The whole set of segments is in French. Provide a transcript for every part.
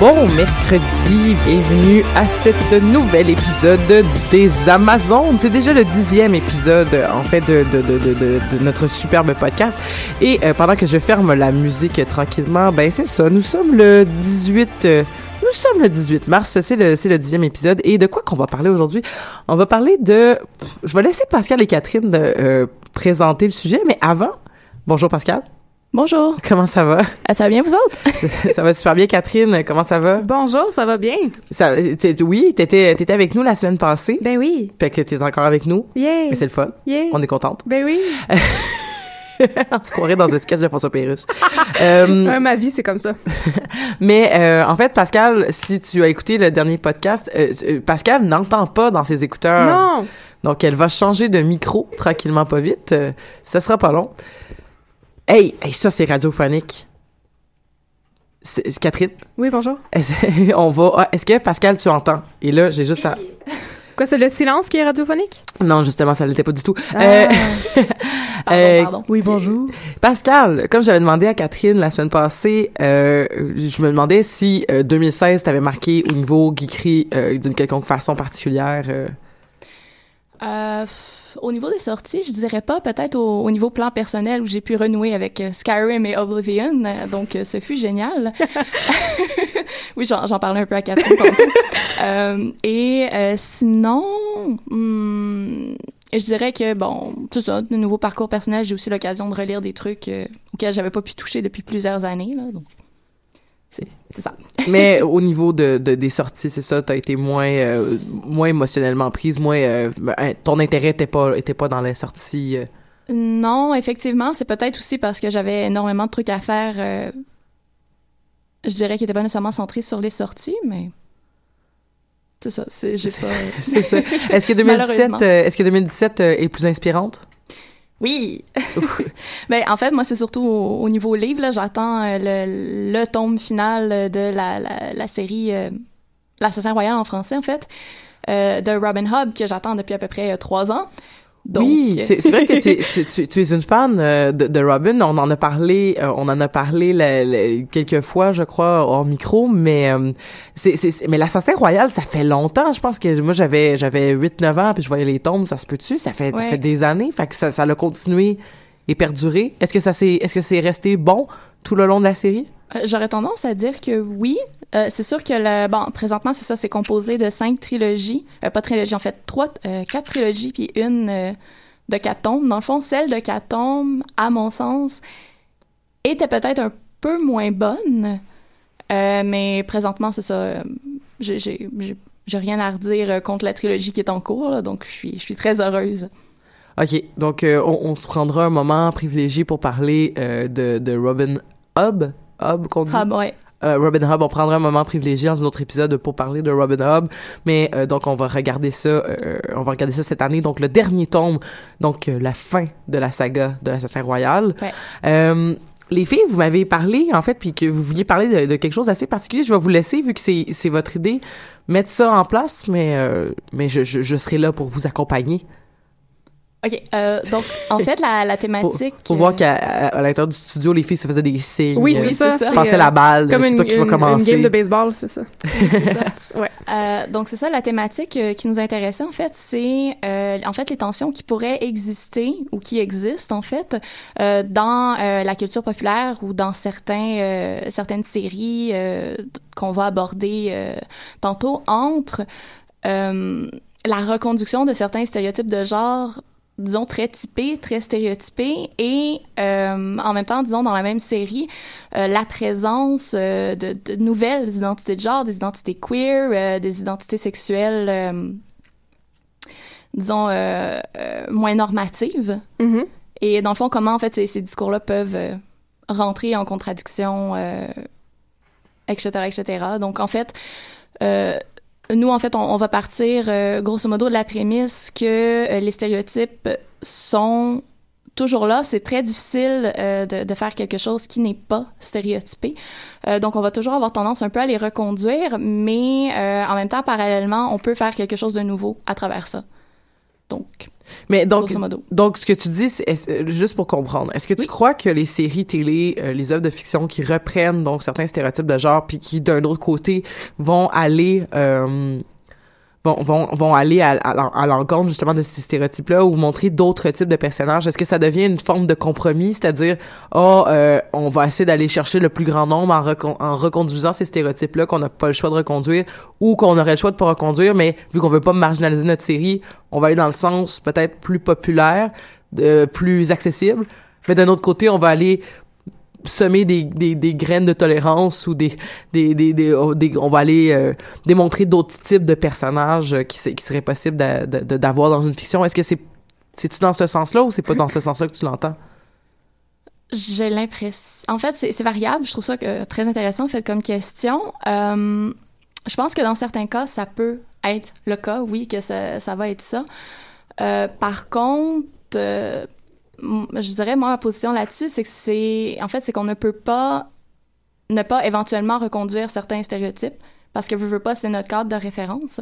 Bon mercredi, bienvenue à cet nouvel épisode des Amazones. C'est déjà le dixième épisode, en fait, de, notre superbe podcast. Et euh, pendant que je ferme la musique tranquillement, ben c'est ça, nous sommes le 18... euh, nous sommes le 18 mars, c'est le, c'est le dixième épisode. Et de quoi qu'on va parler aujourd'hui? On va parler de... Je vais laisser Pascal et Catherine euh, présenter le sujet, mais avant... Bonjour Pascal. Bonjour. Comment ça va? Ah, ça va bien, vous autres? ça va super bien, Catherine. Comment ça va? Bonjour, ça va bien? Ça, t'es- oui, t'étais, t'étais avec nous la semaine passée. Ben oui. Fait que t'es encore avec nous. Yeah. Mais c'est le fun. Yeah. On est contente. Ben oui. On se croirait dans un sketch de François Pérusse. Euh, Ouais, ma vie, c'est comme ça. mais euh, en fait, Pascal, si tu as écouté le dernier podcast, euh, euh, Pascal n'entend pas dans ses écouteurs. Non. Donc, elle va changer de micro tranquillement, pas vite. Euh, ça sera pas long. Hey, hey ça, c'est radiophonique. C'est- Catherine, Oui, bonjour. est-ce- on va. ah, Est-ce que Pascal, tu entends? Et là, j'ai juste à. Quoi, c'est le silence qui est radiophonique? Non, justement, ça l'était pas du tout. Ah. Euh, euh, pardon. Oui, bonjour. Pascal, comme j'avais demandé à Catherine la semaine passée, euh, je me demandais si euh, 2016 t'avait marqué au niveau geekery euh, d'une quelconque façon particulière. euh. Au niveau des sorties, je dirais pas, peut-être au, au niveau plan personnel où j'ai pu renouer avec euh, Skyrim et Oblivion, euh, donc euh, ce fut génial. oui, j'en parlais un peu à Catherine tantôt. Euh, et euh, sinon, hmm, je dirais que, bon, tout ça, de nouveau parcours personnel, j'ai aussi l'occasion de relire des trucs euh, auxquels j'avais pas pu toucher depuis plusieurs années, là, donc c'est ça. Mais au niveau de, de- des sorties, c'est ça, t'as été moins euh, moins émotionnellement prise, moins euh, ben, ton intérêt était pas était pas dans les sorties. euh. Non, effectivement, c'est peut-être aussi parce que j'avais énormément de trucs à faire. je dirais qu'il n'était pas nécessairement centré sur les sorties, mais c'est ça. C'est j'ai pas. c'est ça. Est-ce que 2017 Malheureusement. euh, est-ce que 2017 euh, est plus inspirante? Oui. ben en fait, moi c'est surtout au, au niveau livre là, j'attends euh, le, le tome final de la, la, la série euh, L'assassin royal en français en fait euh, de Robin Hood que j'attends depuis à peu près euh, trois ans. Donc, oui, c'est vrai que tu, tu, tu, tu es une fan euh, de, de Robin. On en a parlé, euh, on en a parlé la- la- quelques fois, je crois, hors micro. Mais euh, c'est mais l'assassin royal, ça fait longtemps. Je pense que moi j'avais j'avais 8-9 ans puis je voyais les tombes. Ça se peut-tu? Ça fait ça fait des années. Fait que ça ça l'a continué et perduré. Est-ce que ça c'est est-ce que c'est resté bon? Tout le long de la série? Euh, J'aurais tendance à dire que oui. Euh, c'est sûr que le bon présentement c'est ça c'est composé de cinq trilogies. Euh, pas trilogies en fait trois euh, quatre trilogies puis une de tomes. Dans le fond celle de tomes à mon sens était peut-être un peu moins bonne. Mais présentement c'est ça j'ai j'ai j'ai- rien à redire contre la trilogie qui est en cours donc je suis je suis très heureuse Ok, donc euh, on, on se prendra un moment privilégié pour parler euh, de, de Robin Hood. Hood qu'on dit? ah ouais Euh, Robin Hood, on prendra un moment privilégié dans un autre épisode pour parler de Robin Hood, mais euh, donc on va regarder ça, euh, on va regarder ça cette année, donc le dernier tome, donc la fin de la saga de l'assassin royal. Ouais. Les filles, vous m'avez parlé en fait, puis que vous vouliez parler de, de quelque chose d'assez particulier. Je vais vous laisser vu que c'est votre idée, mettre ça en place, mais euh, mais je, je je serai là pour vous accompagner. OK. Euh, donc, en fait, la, la thématique... faut euh, voir qu'à à, à l'intérieur du studio, les filles se faisaient des signes. Oui, euh, c'est ça. Tu ça. passais la euh, balle, Comme c'est une, toi qui vas une- une commencer. game de baseball, c'est ça. ouais. Euh, donc c'est ça la thématique euh, qui nous intéressait en fait, c'est euh, en fait les tensions qui pourraient exister ou qui existent en fait euh, dans euh, la culture populaire ou dans certains euh, certaines séries euh, qu'on va aborder euh, tantôt entre euh, la reconduction de certains stéréotypes de genre disons très typés, très stéréotypés et euh, en même temps disons dans la même série euh, la présence euh, de, de nouvelles identités de genre, des identités queer, des identités sexuelles, disons, moins normatives. Mhm. Et dans le fond, comment, en fait, ces, ces discours-là peuvent rentrer en contradiction, etc., etc. Donc, en fait, nous, en fait, on, va partir, euh, grosso modo, de la prémisse que euh, les stéréotypes sont toujours là. C'est très difficile euh, de, de faire quelque chose qui n'est pas stéréotypé. Donc, on va toujours avoir tendance un peu à les reconduire, mais en même temps, parallèlement, on peut faire quelque chose de nouveau à travers ça. Donc, Mais donc, donc, ce que tu dis, c'est euh, juste pour comprendre, est-ce que tu Oui. crois que les séries télé, euh, les œuvres de fiction qui reprennent donc certains stéréotypes de genre, puis qui d'un autre côté vont aller euh, vont, vont, vont aller à, à, l'en- à l'encontre justement de ces stéréotypes-là ou montrer d'autres types de personnages, est-ce que ça devient une forme de compromis, c'est-à-dire, oh, euh, on va essayer d'aller chercher le plus grand nombre en, en reconduisant ces stéréotypes-là qu'on n'a pas le choix de reconduire ou qu'on aurait le choix de pas reconduire, mais vu qu'on veut pas marginaliser notre série, on va aller dans le sens peut-être plus populaire, de, plus accessible, mais d'un autre côté, on va aller semer des, des, graines de tolérance ou des des des, des, oh, on va aller euh, démontrer d'autres types de personnages euh, qui qui serait possible d'avoir dans une fiction est-ce que c'est c'est tu dans ce sens-là ou c'est pas dans ce sens-là que tu l'entends? J'ai l'impression. En fait, c'est variable. Je trouve ça que, très intéressant, fait comme question. Euh, je pense que dans certains cas, ça peut être le cas, oui, que ça, ça va être ça. Euh, par contre, euh, je dirais, moi, ma position là-dessus, c'est que c'est. En fait, c'est qu'on ne peut pas ne pas éventuellement reconduire certains stéréotypes parce que, veux, veux pas, c'est notre cadre de référence.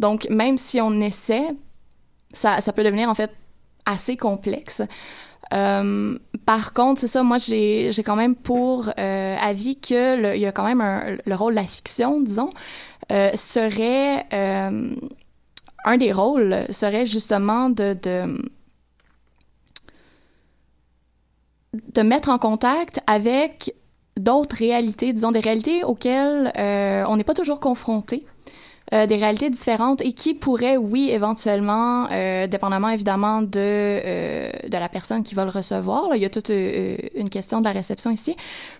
Donc, même si on essaie, ça, ça peut devenir, en fait, assez complexe. Euh, par contre, c'est ça, moi, j'ai j'ai quand même pour euh, avis que le- il y a quand même un, le rôle de la fiction, disons, euh, serait euh, un des rôles serait justement de, de de mettre en contact avec d'autres réalités, disons des réalités auxquelles euh, on n'est pas toujours confronté. euh, des réalités différentes et qui pourraient, oui, éventuellement, euh, dépendamment évidemment de, de la personne qui va le recevoir, là, il y a toute une question de la réception ici,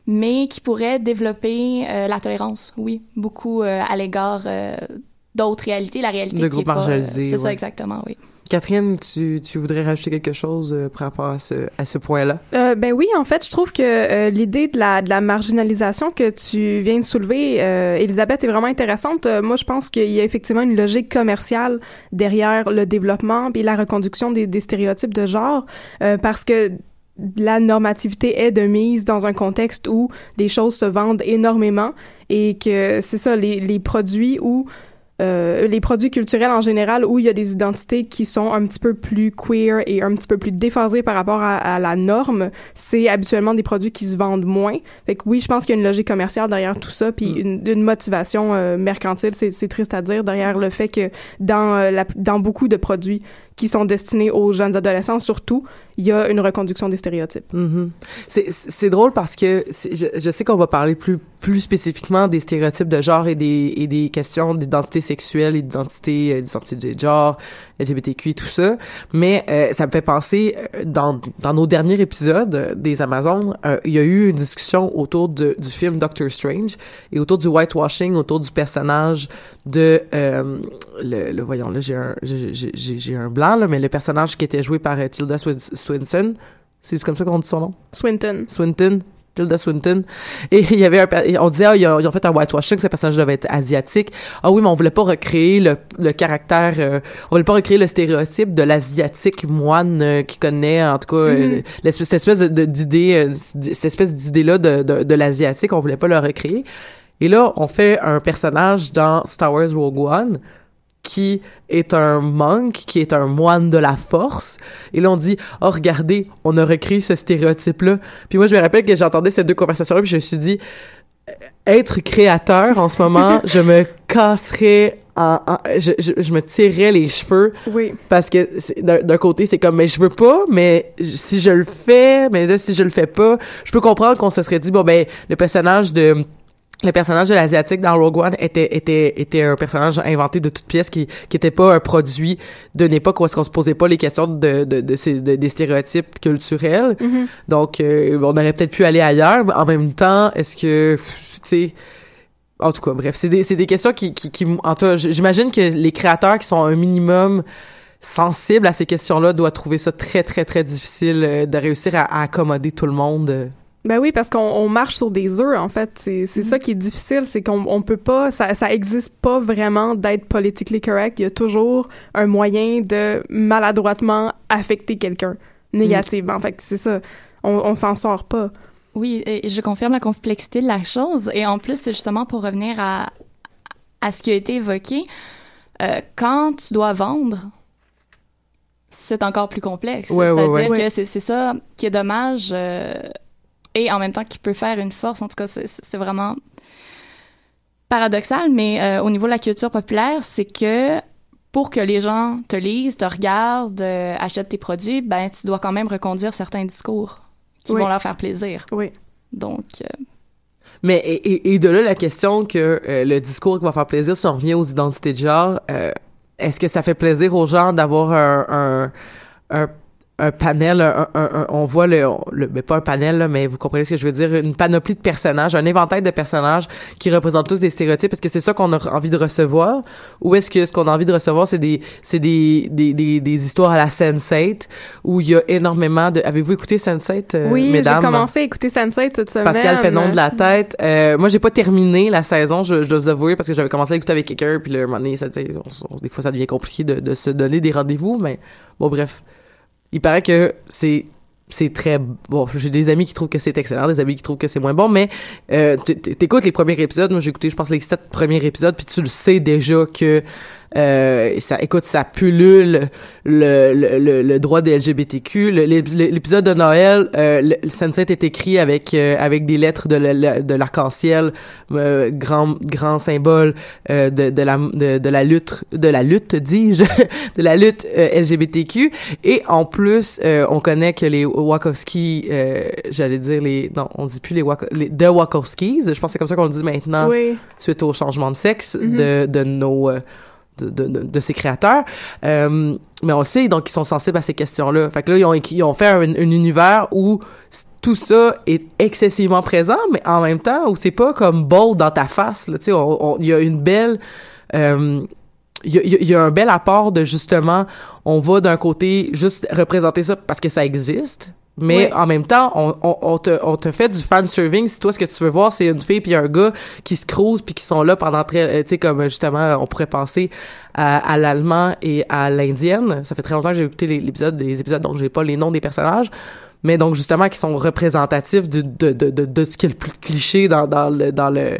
mais qui pourraient développer la tolérance, oui, beaucoup à l'égard d'autres réalités, la réalité De qui est groupes pas, C'est ouais. ça, exactement, oui. Catherine tu, tu voudrais rajouter quelque chose euh, par rapport à ce à ce point-là? Euh, ben oui, en fait, je trouve que euh, l'idée de la, de la marginalisation que tu viens de soulever, euh, Elisabeth, est vraiment intéressante. Euh, moi, je pense qu'il y a effectivement une logique commerciale derrière le développement et la reconduction des, des stéréotypes de genre, parce que la normativité est de mise dans un contexte où les choses se vendent énormément et que c'est ça, les, les produits où euh, les produits culturels en général où il y a des identités qui sont un petit peu plus queer et un petit peu plus déphasées par rapport à, à la norme, c'est habituellement des produits qui se vendent moins. Fait que oui, je pense qu'il y a une logique commerciale derrière tout ça, puis une, une motivation euh, mercantile, c'est c'est triste à dire, derrière le fait que dans, euh, la, dans beaucoup de produits qui sont destinés aux jeunes adolescents, surtout, il y a une reconduction des stéréotypes. Mhm. C'est drôle parce que je, je sais qu'on va parler plus plus spécifiquement des stéréotypes de genre et des et des questions d'identité sexuelle, d'identité euh, d'identité de genre, LGBTQ et tout ça, mais euh, ça me fait penser euh, dans dans nos derniers épisodes euh, des Amazones, euh, il y a eu une discussion autour de, du film Doctor Strange et autour du whitewashing, autour du personnage de euh, le, le voyons là j'ai un j'ai j'ai- j'ai j'ai un blanc là mais le personnage qui était joué par euh, Tilda Swin- Swinton c'est comme ça qu'on dit son nom? Swinton. Swinton Tilda Swinton. Et il y avait un on disait ah, ils, ont, ils ont fait un whitewashing ce personnage devait être asiatique. Ah oui mais on voulait pas recréer le, le caractère euh, on voulait pas recréer le stéréotype de l'asiatique moine euh, qui connaît en tout cas euh, l'espèce cette espèce d'idée euh, cette espèce d'idée là de, de, de l'asiatique on voulait pas le recréer. Et là on fait un personnage dans Star Wars Rogue One qui est un monk, qui est un moine de la force. Et là, on dit, oh, regardez, on a recréé ce stéréotype-là. Puis moi, je me rappelle que j'entendais ces deux conversations-là, puis je me suis dit, être créateur en ce moment, je me casserais en, en- je, je, je me tirerais les cheveux Oui. parce que d'un côté c'est comme mais je veux pas mais si je le fais mais là si je le fais pas je peux comprendre qu'on se serait dit bon ben le personnage de le personnage de l'asiatique dans Rogue One était était était un personnage inventé de toutes pièces qui qui était pas un produit d'une époque où est-ce qu'on se posait pas les questions de de, de, ces- de- des stéréotypes culturels Mhm. donc euh, on aurait peut-être pu aller ailleurs mais en même temps est-ce que tu sais en tout cas, bref, c'est des, c'est des questions qui, qui, qui en tout j'imagine que les créateurs qui sont un minimum sensibles à ces questions-là doivent trouver ça très, très, très difficile euh, de réussir à, à accommoder tout le monde. Ben oui, parce qu'on on marche sur des œufs, en fait. C'est c'est ça qui est difficile, c'est qu'on on peut pas, ça, ça existe pas vraiment d'être politically correct. Il y a toujours un moyen de maladroitement affecter quelqu'un négativement. Fait que c'est ça. On, on s'en sort pas. Oui, et je confirme la complexité de la chose. Et en plus, c'est justement pour revenir à, à ce qui a été évoqué, euh, quand tu dois vendre, c'est encore plus complexe. Ouais, C'est-à-dire ouais. que c'est c'est ça qui est dommage euh, et en même temps qui peut faire une force. En tout cas, c'est- c'est vraiment paradoxal, mais euh, au niveau de la culture populaire, c'est que pour que les gens te lisent, te regardent, euh, achètent tes produits, ben tu dois quand même reconduire certains discours qui Oui. vont leur faire plaisir. Oui. Donc, euh, Mais et, de là la question que euh, le discours qui va faire plaisir, si on revient aux identités de genre, euh, est-ce que ça fait plaisir aux gens d'avoir un, un, un, un panel, un, un- un- on voit le, le mais pas un panel là, mais vous comprenez ce que je veux dire, une panoplie de personnages, un éventail de personnages qui représentent tous des stéréotypes. Est-ce que c'est ça qu'on a envie de recevoir, ou est-ce que ce qu'on a envie de recevoir c'est des c'est des, des, des des histoires à la Sense8 où il y a énormément de. Avez-vous écouté Sense8, euh, oui, j'ai mesdames? commencé à écouter Sunset cette semaine. Pascal fait nom de la tête. Euh, moi, j'ai pas terminé la saison, je, je dois vous avouer, parce que j'avais commencé à écouter avec quelqu'un, puis là, un moment donné, ça, on- on- des fois, ça devient compliqué de, de se donner des rendez-vous, mais bon, bref. Il paraît que c'est c'est très bon j'ai des amis qui trouvent que c'est excellent des amis qui trouvent que c'est moins bon mais euh, t'écoutes les premiers épisodes. Moi j'ai écouté je pense les sept premiers épisodes puis tu le sais déjà que euh, ça écoute ça pullule le, le, le, le droit des LGBTQ l'épisode de Noël euh, le, Sunset est écrit avec euh, avec des lettres de, de l'arc-en-ciel euh, grand grand symbole euh, de, de la de, de la lutte de la lutte dis-je de la lutte euh, LGBTQ et en plus euh, on connaît que les Wachowski euh, j'allais dire les non on dit plus les, Wach les The Wachowskis je pense que c'est comme ça qu'on le dit maintenant Oui. suite au changement de sexe Mhm. de, de nos euh, de, de, ces créateurs. Euh, mais on sait, donc, ils sont sensibles à ces questions-là. Fait que là, ils ont, ils ont fait un, un univers où tout ça est excessivement présent, mais en même temps, où c'est pas comme bold dans ta face. Tu sais, il y a une belle... euh, il y a- il y a un bel apport de justement, on va d'un côté juste représenter ça parce que ça existe, mais en même temps, on, on, on te, on te fait du fan serving. Si toi, ce que tu veux voir, c'est une fille puis un gars qui se crousent puis qui sont là pendant très, euh, tu sais, comme justement, on pourrait penser à, à l'allemand et à l'indienne. Ça fait très longtemps que j'ai écouté les- l'épisode, les épisodes dont j'ai pas les noms des personnages. Mais donc, justement, qui sont représentatifs de, de, de, de, de ce qui est le plus cliché dans, dans le, dans le,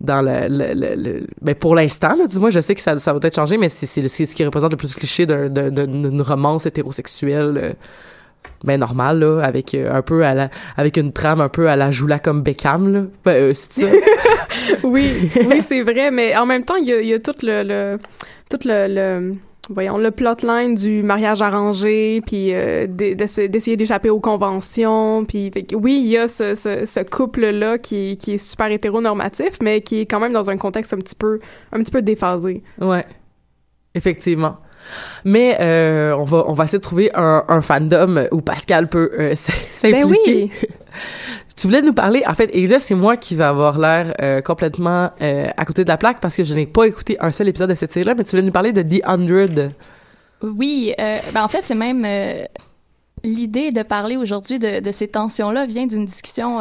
dans le, le, le, le- ben pour l'instant là du moins je sais que ça, ça va peut-être changer mais c'est c'est ce qui représente le plus cliché d'un- d'un- d'un- d'une romance hétérosexuelle euh, ben normal là avec euh, un peu à la avec une trame un peu à la Joula comme Beckham là. Ben, euh, c'est ça. Oui, oui, c'est vrai, mais en même temps, il y a, y a tout le, le tout le, le voyons le plotline du mariage arrangé, puis euh, d'e- d'essa- d'essayer d'échapper aux conventions, puis fait oui, il y a ce, ce, ce couple là qui, qui est super hétéronormatif, mais qui est quand même dans un contexte un petit peu un petit peu déphasé. ouais. Effectivement mais euh, on va on va essayer de trouver un, un fandom où Pascal peut euh, s'impliquer Ben oui. Tu voulais nous parler, en fait, et là, c'est moi qui vais avoir l'air euh, complètement euh, à côté de la plaque parce que je n'ai pas écouté un seul épisode de cette série-là, mais tu voulais nous parler de The Hundred. Oui, ben en fait, c'est même l'idée de parler aujourd'hui de, de ces tensions-là vient d'une discussion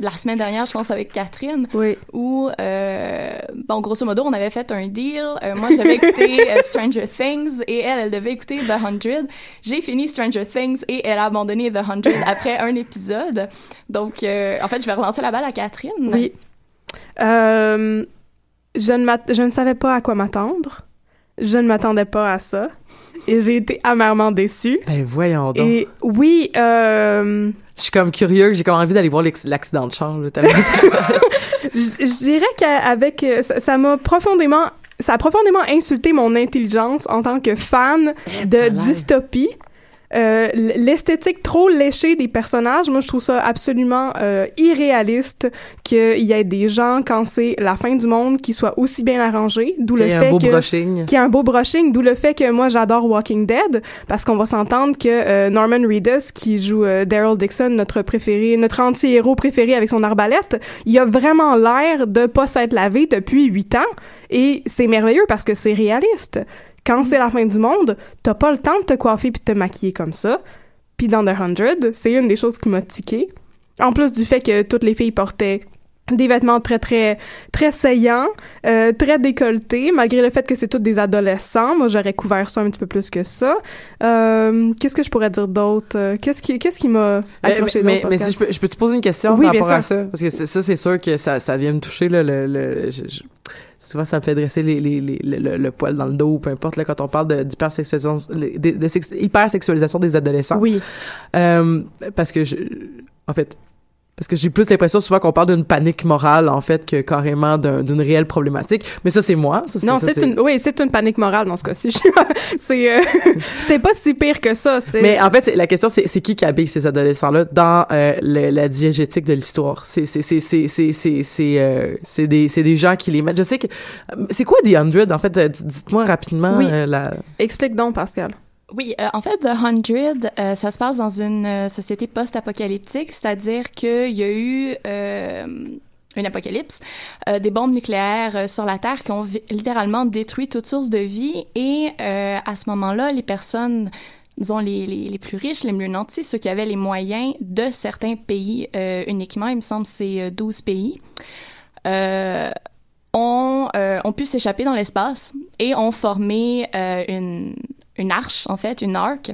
la semaine dernière, je pense, avec Catherine, Oui. où, euh, bon, grosso modo, on avait fait un deal. Euh, moi, j'avais écouté euh, Stranger Things et elle, elle devait écouter The Hundred. J'ai fini Stranger Things et elle a abandonné The Hundred après un épisode. Donc, euh, en fait, je vais relancer la balle à Catherine. Oui. Je, ne je ne savais pas à quoi m'attendre. Je ne m'attendais pas à ça. Et j'ai été amèrement déçue. Ben voyons donc. Et oui, euh, Je suis comme curieux, j'ai comme envie d'aller voir l'accident de char. Là, je, je dirais qu'avec euh, ça m'a profondément ça a profondément insulté mon intelligence en tant que fan de malade. dystopie. Euh, L'esthétique trop léchée des personnages, moi je trouve ça absolument euh, irréaliste qu'il y ait des gens quand c'est la fin du monde qui soient aussi bien arrangés, d'où le fait que brushing. qui a un beau brushing, d'où le fait que moi j'adore Walking Dead, parce qu'on va s'entendre que euh, Norman Reedus, qui joue Daryl Dixon, notre préféré, notre anti-héros préféré avec son arbalète, il a vraiment l'air de pas s'être lavé depuis huit ans, et c'est merveilleux parce que c'est réaliste. Quand c'est la fin du monde, t'as pas le temps de te coiffer puis de te maquiller comme ça. Puis dans The Hundred, c'est une des choses qui m'a tiqué. En plus du fait que toutes les filles portaient des vêtements très très très saillants, euh, très décolletés, malgré le fait que c'est toutes des adolescents. Moi, j'aurais couvert ça un petit peu plus que ça. Euh, qu'est-ce que je pourrais dire d'autre? Euh, Qu'est-ce qui qu'est-ce qui m'a Mais, accroché mais, mais Pascal? si je peux, je peux te poser une question Oui, par rapport à sûr. ça? Parce que ça, c'est sûr que ça, ça vient me toucher, là, le, le- je- je- souvent, ça me fait dresser les, les, les- le, poil dans le dos, peu importe, là, quand on parle de- d'hypersexualisation, de, de sex- hypersexualisation des adolescents. Oui, Euh, parce que je, en fait, parce que j'ai plus l'impression souvent qu'on parle d'une panique morale, en fait, que carrément d'un- d'une réelle problématique. Mais ça, c'est moi. Ça, non, c'est une oui, c'est une panique morale dans ce cas-ci. c'est euh, c'était pas si pire que ça. Mais en fait, la question, c'est qui qui habille ces adolescents-là dans euh, le- la diégétique de l'histoire? C'est c'est c'est c'est c'est c'est c'est euh, c'est des c'est des gens qui les mettent. Je sais que c'est quoi The Hundred en fait? euh, Dites-moi rapidement Oui. euh, la. explique donc Pascal. Oui, euh, en fait, The Hundred, euh, ça se passe dans une euh, société post-apocalyptique, c'est-à-dire qu'il y a eu euh, une apocalypse, euh, des bombes nucléaires euh, sur la Terre qui ont littéralement détruit toute source de vie, et à ce moment-là, les personnes disons, les, les, plus riches, les mieux nantis, ceux qui avaient les moyens de certains pays euh, uniquement, il me semble c'est euh, 12 pays, euh, ont, euh, ont pu s'échapper dans l'espace et ont formé une, une arche, en fait, une arc,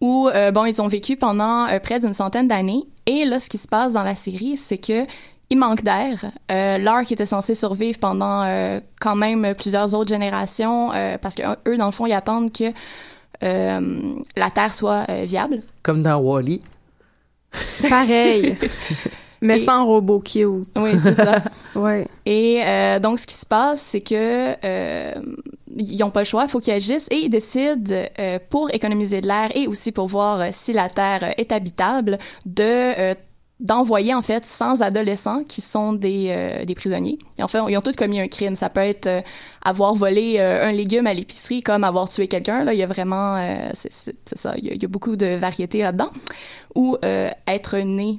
où, euh, bon, ils ont vécu pendant euh, près d'une centaine d'années. Et là, ce qui se passe dans la série, c'est que il manque d'air. Euh, L'arc était censé survivre pendant euh, quand même plusieurs autres générations, euh, parce que eux, dans le fond, ils attendent que euh, la Terre soit euh, viable. Comme dans Wally. Pareil. Mais Et- sans robot cute. Oui, c'est ça. Ouais. Et euh, donc, ce qui se passe, c'est que euh, ils n'ont pas le choix, il faut qu'ils agissent et ils décident, euh, pour économiser de l'air et aussi pour voir euh, si la Terre euh, est habitable, de euh, d'envoyer en fait 100 adolescents qui sont des, euh, des prisonniers. Et en fait, ils ont tous commis un crime. Ça peut être euh, avoir volé euh, un légume à l'épicerie comme avoir tué quelqu'un. Là, il y a vraiment, euh, c'est ça, il y, a, il y a beaucoup de variétés là-dedans. Ou euh, être né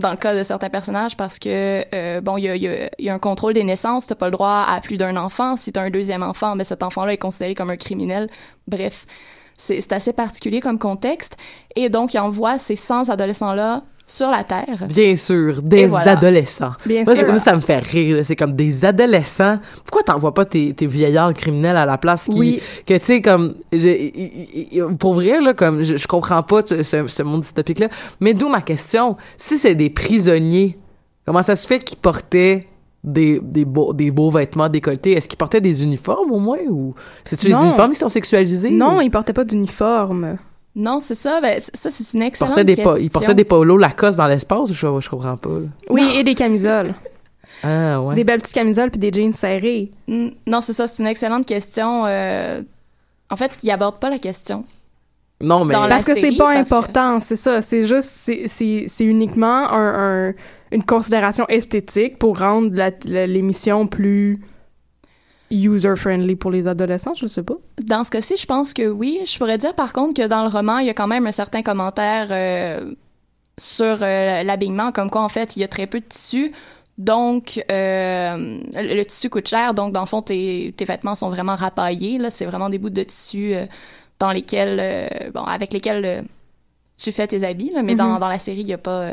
dans le cas de certains personnages parce que euh, bon il y a, un contrôle des naissances t'as pas le droit à plus d'un enfant. Si t'as un deuxième enfant mais cet enfant-là est considéré comme un criminel. Bref c'est assez particulier comme contexte. Et donc il envoie ces 100 adolescents-là sur la Terre Bien sûr, des voilà. adolescents. Bien Moi, sûr. moi, ça me fait rire. C'est comme des adolescents. Pourquoi t'envoies pas tes, tes vieillards criminels à la place qui, Oui. que tu sais comme je- pour vrai là comme je, je comprends pas ce, ce monde dystopique là. Mais d'où ma question? Si c'est des prisonniers, comment ça se fait qu'ils portaient des, des, beaux, des beaux vêtements décolletés? Est-ce qu'ils portaient des uniformes au moins ou c'est-tu les uniformes qui sont sexualisés? Non, ou- ils portaient pas d'uniforme. Non c'est ça ben, ça c'est une excellente des, question po- ils portaient des polos Lacoste dans l'espace, je, je comprends pas. là? Oui, et des camisoles. Ah ouais. Des belles petites camisoles puis des jeans serrés. Mm, non c'est ça c'est une excellente question euh, en fait il aborde pas la question Non mais dans Parce que c'est pas que- important, c'est ça. C'est juste, c'est- uniquement un, un- une considération esthétique pour rendre l'émission plus user-friendly pour les adolescents, je sais pas. Dans ce cas-ci, je pense que oui. Je pourrais dire par contre que dans le roman, il y a quand même un certain commentaire euh, sur euh, l'habillement, comme quoi en fait, il y a très peu de tissu. Donc, euh, le, tissu coûte cher. Donc, dans le fond, tes, tes vêtements sont vraiment rapaillés. Là, c'est vraiment des bouts de tissu euh, dans lesquels, bon, avec lesquels tu fais tes habits. Là, mais dans, Mhm. dans la série, il y a pas,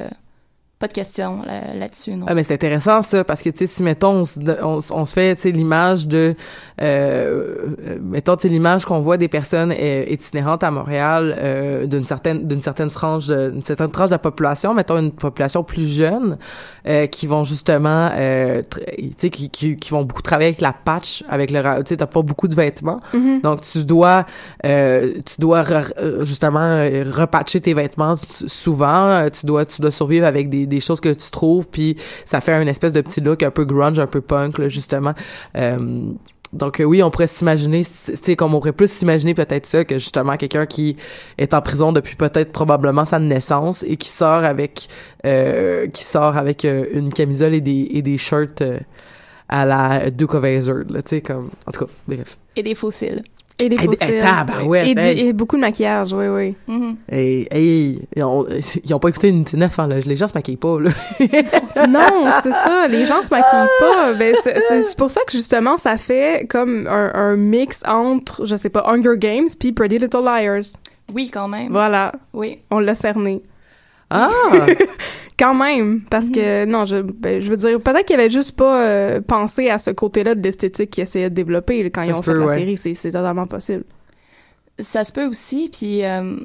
pas de question là- là-dessus, non. Ah, mais c'est intéressant, ça, parce que, tu sais, si, mettons, on se, on, on se fait, tu sais, l'image de, euh, mettons, tu sais, l'image qu'on voit des personnes euh, itinérantes à Montréal, euh, d'une certaine, d'une certaine frange, d'une certaine tranche de la population, mettons une population plus jeune, euh, qui vont justement, euh, tu sais, qui, qui, qui vont beaucoup travailler avec la patch, avec le, tu sais, t'as pas beaucoup de vêtements, Mhm. donc tu dois, euh, tu dois re- justement euh, repatcher tes vêtements souvent. Euh, Tu dois, tu dois survivre avec des, des choses que tu trouves, puis ça fait un espèce de petit look un peu grunge, un peu punk là, justement. Euh, donc euh, oui, on pourrait s'imaginer, c'est comme on pourrait plus s'imaginer peut-être ça que justement quelqu'un qui est en prison depuis peut-être probablement sa naissance et qui sort avec, euh, qui sort avec euh, une camisole et des et des shirts euh, à la Duke of Hazzard, tu sais comme en tout cas, bref. Et des fossiles. Et des tabarouette, et, du- hey. et beaucoup de maquillage, oui, oui. Mhm. Et, et ils, ont, ils ont pas écouté Unité 9, hein, là. les gens se maquillent pas, là. non, c'est ça. Les gens se maquillent pas. Ben, c'est pour ça que justement, ça fait comme un, un mix entre, je sais pas, Hunger Games puis Pretty Little Liars. Oui, quand même. Voilà, Oui. on l'a cerné. Ah! Quand même, parce que non, je, ben, je veux dire, peut-être qu'ils avaient juste pas euh, pensé à ce côté-là de l'esthétique qu'ils essayaient de développer là, quand Ça ils ont fait peut, la ouais. série. C'est c'est totalement possible. Ça se peut aussi, puis euh,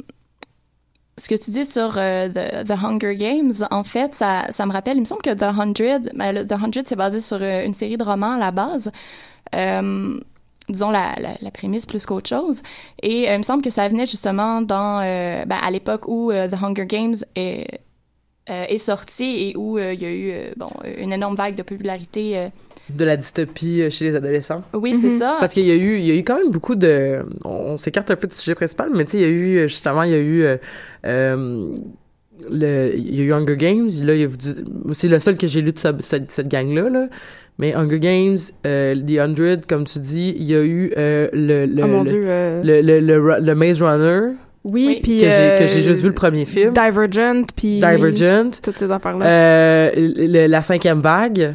ce que tu dis sur euh, The, The Hunger Games, en fait, ça, ça me rappelle, il me semble que The Hundred, ben, le- The Hundred, c'est basé sur une série de romans à la base. Euh, disons la, la, la prémisse plus qu'autre chose. Et euh, il me semble que ça venait justement dans euh, ben, à l'époque où euh, The Hunger Games est, euh, est sorti et où euh, il y a eu euh, bon une énorme vague de popularité. euh. de la dystopie chez les adolescents. Oui, c'est Mhm. ça. Parce qu'il y a eu, il y a eu quand même beaucoup de, on, on s'écarte un peu du sujet principal, mais tu sais, il y a eu, justement, il y a eu, le, il y a eu Hunger Games, là, il y a eu- c'est le seul que j'ai lu de ce- cette, cette gang-là, là. Mais Hunger Games, euh, The Hundred, comme tu dis, il y a eu euh, le, le, oh mon le, dieu. le, le, le, ru- le Maze Runner, oui, Oui. puis que j'ai, euh, que j'ai juste vu le premier film. Divergent, puis Divergent. toutes ces affaires-là. Euh, la cinquième vague.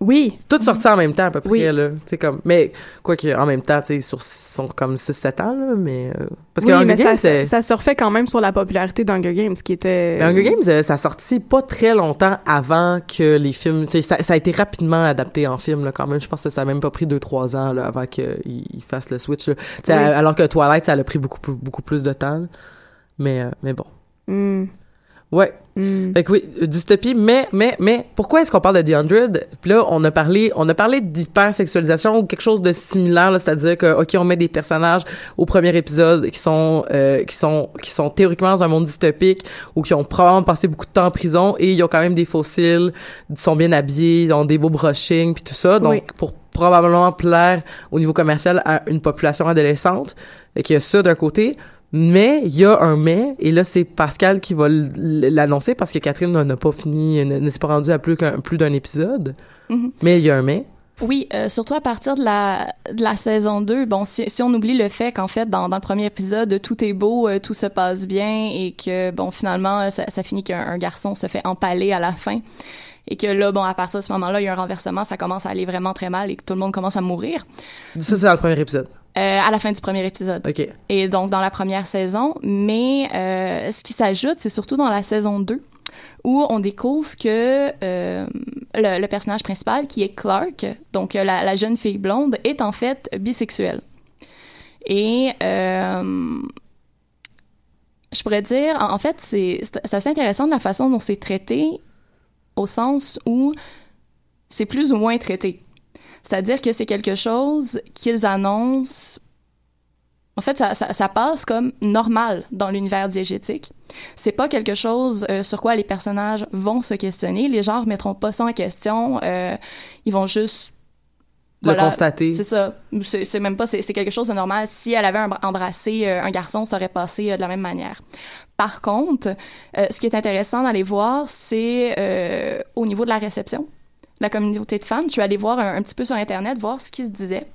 Oui, Toutes sorties en même temps, à peu près, Oui. là. Tu sais, comme, mais, quoi que, en même temps, tu sais, sur, sont comme 6-7 ans, là, mais, euh, parce que oui, Hunger mais Games, ça, c'est, ça, ça surfait quand même sur la popularité d'Hunger Games, qui était... mais Hunger Games, euh, ça a sorti pas très longtemps avant que les films, ça, ça a été rapidement adapté en film, là, quand même. Je pense que ça a même pas pris 2-3 ans, là, avant qu'ils ils fassent le switch, là. Oui. alors que Twilight, ça a pris beaucoup, beaucoup plus de temps, là. Mais, euh, mais bon. Hmm, Ouais. Hmm. Fait que oui, dystopie, mais, mais, mais, pourquoi est-ce qu'on parle de The Hundred? Puis là, on a parlé, on a parlé d'hypersexualisation ou quelque chose de similaire, là, c'est-à-dire que, OK, on met des personnages au premier épisode qui sont, euh, qui sont, qui sont théoriquement dans un monde dystopique ou qui ont probablement passé beaucoup de temps en prison et ils ont quand même des fossiles, ils sont bien habillés, ils ont des beaux brushings puis tout ça. Donc, Oui. pour probablement plaire au niveau commercial à une population adolescente, et qu'il y a ça d'un côté. Mais il y a un mais, et là c'est Pascal qui va l'annoncer parce que Catherine n'a pas fini, ne, s'est pas rendue à plus qu'un plus d'un épisode. Mhm. Mais il y a un mais. Oui, euh, surtout à partir de la, de la saison 2. Bon, si, si on oublie le fait qu'en fait, dans, dans le premier épisode, tout est beau, euh, tout se passe bien et que, bon, finalement, ça, ça finit qu'un un garçon se fait empaler à la fin. Et que là, bon, à partir de ce moment-là, il y a un renversement, ça commence à aller vraiment très mal et que tout le monde commence à mourir. Ça c'est dans le premier épisode. Euh, à la fin du premier épisode. Et donc, dans la première saison. Mais euh, ce qui s'ajoute, c'est surtout dans la saison 2, où on découvre que euh, le, le personnage principal, qui est Clark, donc la, la jeune fille blonde, est en fait bisexuelle. Et je pourrais dire, en, en fait, c'est assez intéressant de la façon dont c'est traité, au sens où c'est plus ou moins traité. C'est-à-dire que c'est quelque chose qu'ils annoncent en fait, ça, ça, ça passe comme normal dans l'univers diégétique. C'est pas quelque chose euh, sur quoi les personnages vont se questionner. Les gens remettront pas ça en question. euh, ils vont juste Voilà. constater. c'est ça. C'est même pas, c'est quelque chose de normal. Si elle avait embr- embrassé euh, un garçon, ça aurait passé euh, de la même manière. Par contre, euh, ce qui est intéressant d'aller voir, c'est au niveau de la réception, la communauté de fans. Je suis allée voir un, un petit peu sur Internet, voir ce qui se disait.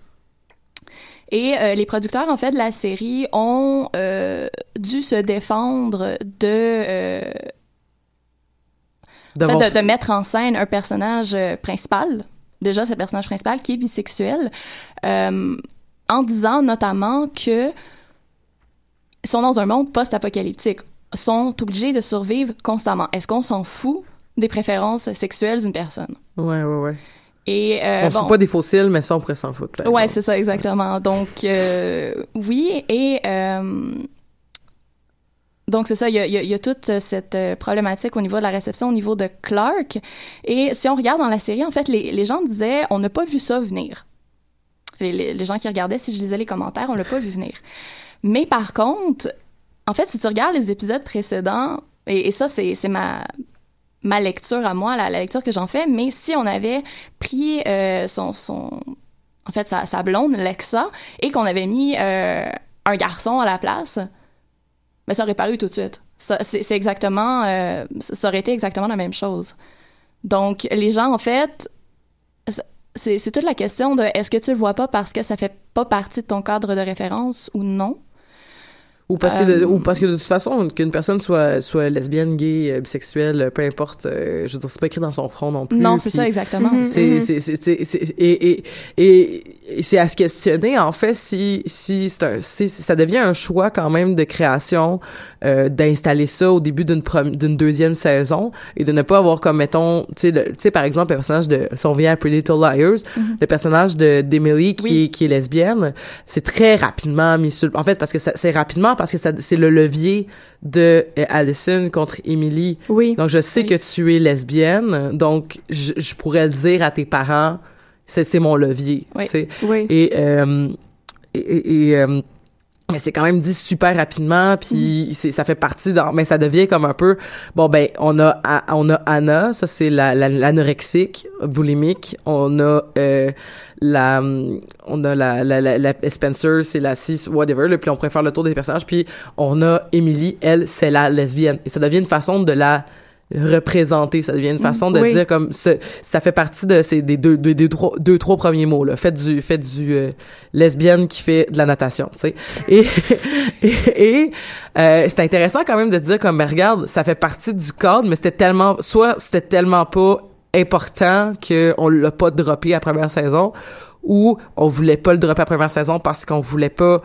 Et euh, les producteurs, en fait, de la série ont euh, dû se défendre de, euh, en D'avoir- fait, de, de mettre en scène un personnage principal, déjà le personnage principal qui est bisexuel, en disant notamment que ils sont dans un monde post-apocalyptique, sont obligés de survivre constamment. Est-ce qu'on s'en fout des préférences sexuelles d'une personne. Ouais, ouais, ouais. Et euh, on se bon, pas des fossiles, mais ça, on pourrait s'en foutre. Ouais, c'est ça, exactement. Donc, euh, oui, et euh, donc c'est ça, il y a, il y toute cette euh, problématique au niveau de la réception, au niveau de Clark. Et si on regarde dans la série, en fait, les, les gens disaient, on n'a pas vu ça venir. Les, les- les gens qui regardaient, si je lisais les commentaires, on l'a pas vu venir. Mais par contre, en fait, si tu regardes les épisodes précédents, et, et ça, c'est ma ma lecture à moi, la, lecture que j'en fais, mais si on avait pris euh, son, en fait, sa, blonde, Lexa, et qu'on avait mis euh, un garçon à la place, ben, ça aurait paru tout de suite. C'est, exactement, euh, ça aurait été exactement la même chose. Donc, les gens, en fait, c'est toute la question de est-ce que tu le vois pas parce que ça fait pas partie de ton cadre de référence ou non? Ou parce que de, Euh, ou parce que de toute façon qu'une personne soit soit lesbienne, gay, euh, bisexuelle, euh, peu importe, euh, je veux dire c'est pas écrit dans son front non plus. non, c'est ça exactement. Mhm. C'est c'est c'est et et et, et c'est à se questionner en fait si si c'est un si ça devient un choix quand même de création euh, d'installer ça au début d'une d'une deuxième saison et de ne pas avoir comme mettons tu sais le- tu sais par exemple le personnage de si on revient à Pretty Little Liars le personnage de d'Emily qui Oui. est qui est lesbienne c'est très rapidement mis sur en fait parce que c'est rapidement parce que c'est le levier de euh, Allison contre Emily Oui. donc, je sais Oui. que tu es lesbienne, donc je, je pourrais le dire à tes parents, c'est mon levier, Oui. Oui. Et, euh, et, et- et, euh, mais c'est quand même dit super rapidement, puis Mm. c'est ça fait partie dans, mais ça devient comme un peu, bon ben on a on a Anna, ça c'est la la- l'anorexique, boulimique, on a euh, la on a la la, la, la Spencer, c'est la 6 whatever, là, puis on pourrait faire le tour des personnages, puis on a Emily, elle c'est la lesbienne, et ça devient une façon de la représenter. Ça devient une façon de Oui. dire comme ce, ça fait partie de ces des deux deux, deux, trois deux trois premiers mots là. Faites du faites du euh, lesbienne qui fait de la natation tu sais. Et et, et, euh, c'est intéressant quand même de dire comme ben, regarde ça fait partie du cadre mais c'était tellement soit c'était tellement pas important que on l'a pas droppé à première saison ou on voulait pas le dropper à première saison parce qu'on voulait pas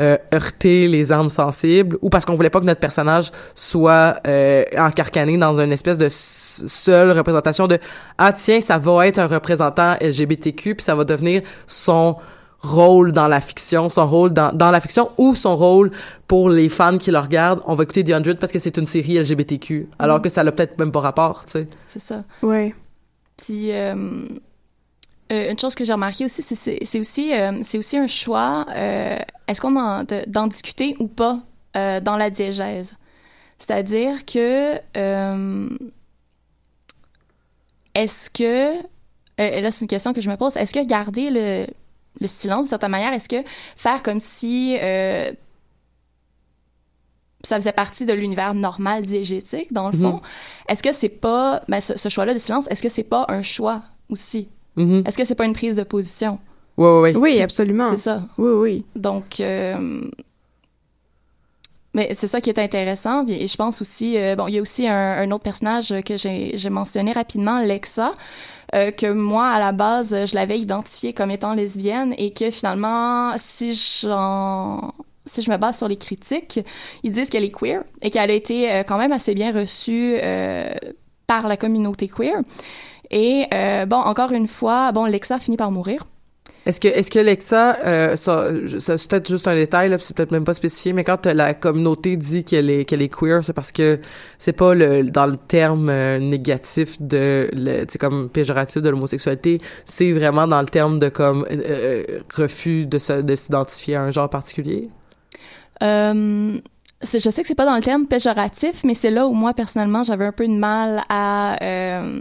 euh, heurter les âmes sensibles ou parce qu'on voulait pas que notre personnage soit euh, encarcané dans une espèce de seule représentation de ah tiens ça va être un représentant LGBTQ puis ça va devenir son rôle dans la fiction, son rôle dans, dans la fiction ou son rôle pour les fans qui le regardent, on va écouter The 100 parce que c'est une série LGBTQ, alors que ça n'a peut-être même pas rapport, tu sais. C'est ça. Oui. Puis euh, euh, une chose que j'ai remarqué aussi, c'est- aussi euh, aussi un choix. euh, Est-ce qu'on en de- d'en discuter ou pas euh, dans la diégèse? C'est-à-dire que est-ce que et là c'est une question que je me pose. Est-ce que garder le le silence d'une certaine manière, est-ce que faire comme si ça faisait partie de l'univers normal diégétique, dans le Mhm. fond. Est-ce que c'est pas, ben, ce, ce choix-là de silence, est-ce que c'est pas un choix aussi? Mhm. Est-ce que c'est pas une prise de position? Ouais, ouais, ouais. Oui, absolument. C'est ça. Oui, oui. Donc, euh, mais c'est ça qui est intéressant. Et je pense aussi, euh, bon, il y a aussi un, un autre personnage que j'ai mentionné rapidement, Lexa, euh, que moi, à la base, je l'avais identifiée comme étant lesbienne et que finalement, si j'en si je me base sur les critiques, ils disent qu'elle est queer et qu'elle a été quand même assez bien reçue euh, par la communauté queer. Et euh, bon, encore une fois, bon, Lexa finit par mourir. Est-ce que, est-ce que Lexa, euh, ça, ça c'est peut-être juste un détail, là, c'est peut-être même pas spécifié, mais quand la communauté dit qu'elle est, qu'elle est queer, c'est parce que c'est pas le, dans le terme euh, négatif de, sais, comme péjoratif de l'homosexualité, c'est vraiment dans le terme de comme euh, euh, refus de, se, de s'identifier à un genre particulier? C'est- je sais que c'est pas dans le terme péjoratif, mais c'est là où moi personnellement j'avais un peu de mal à euh,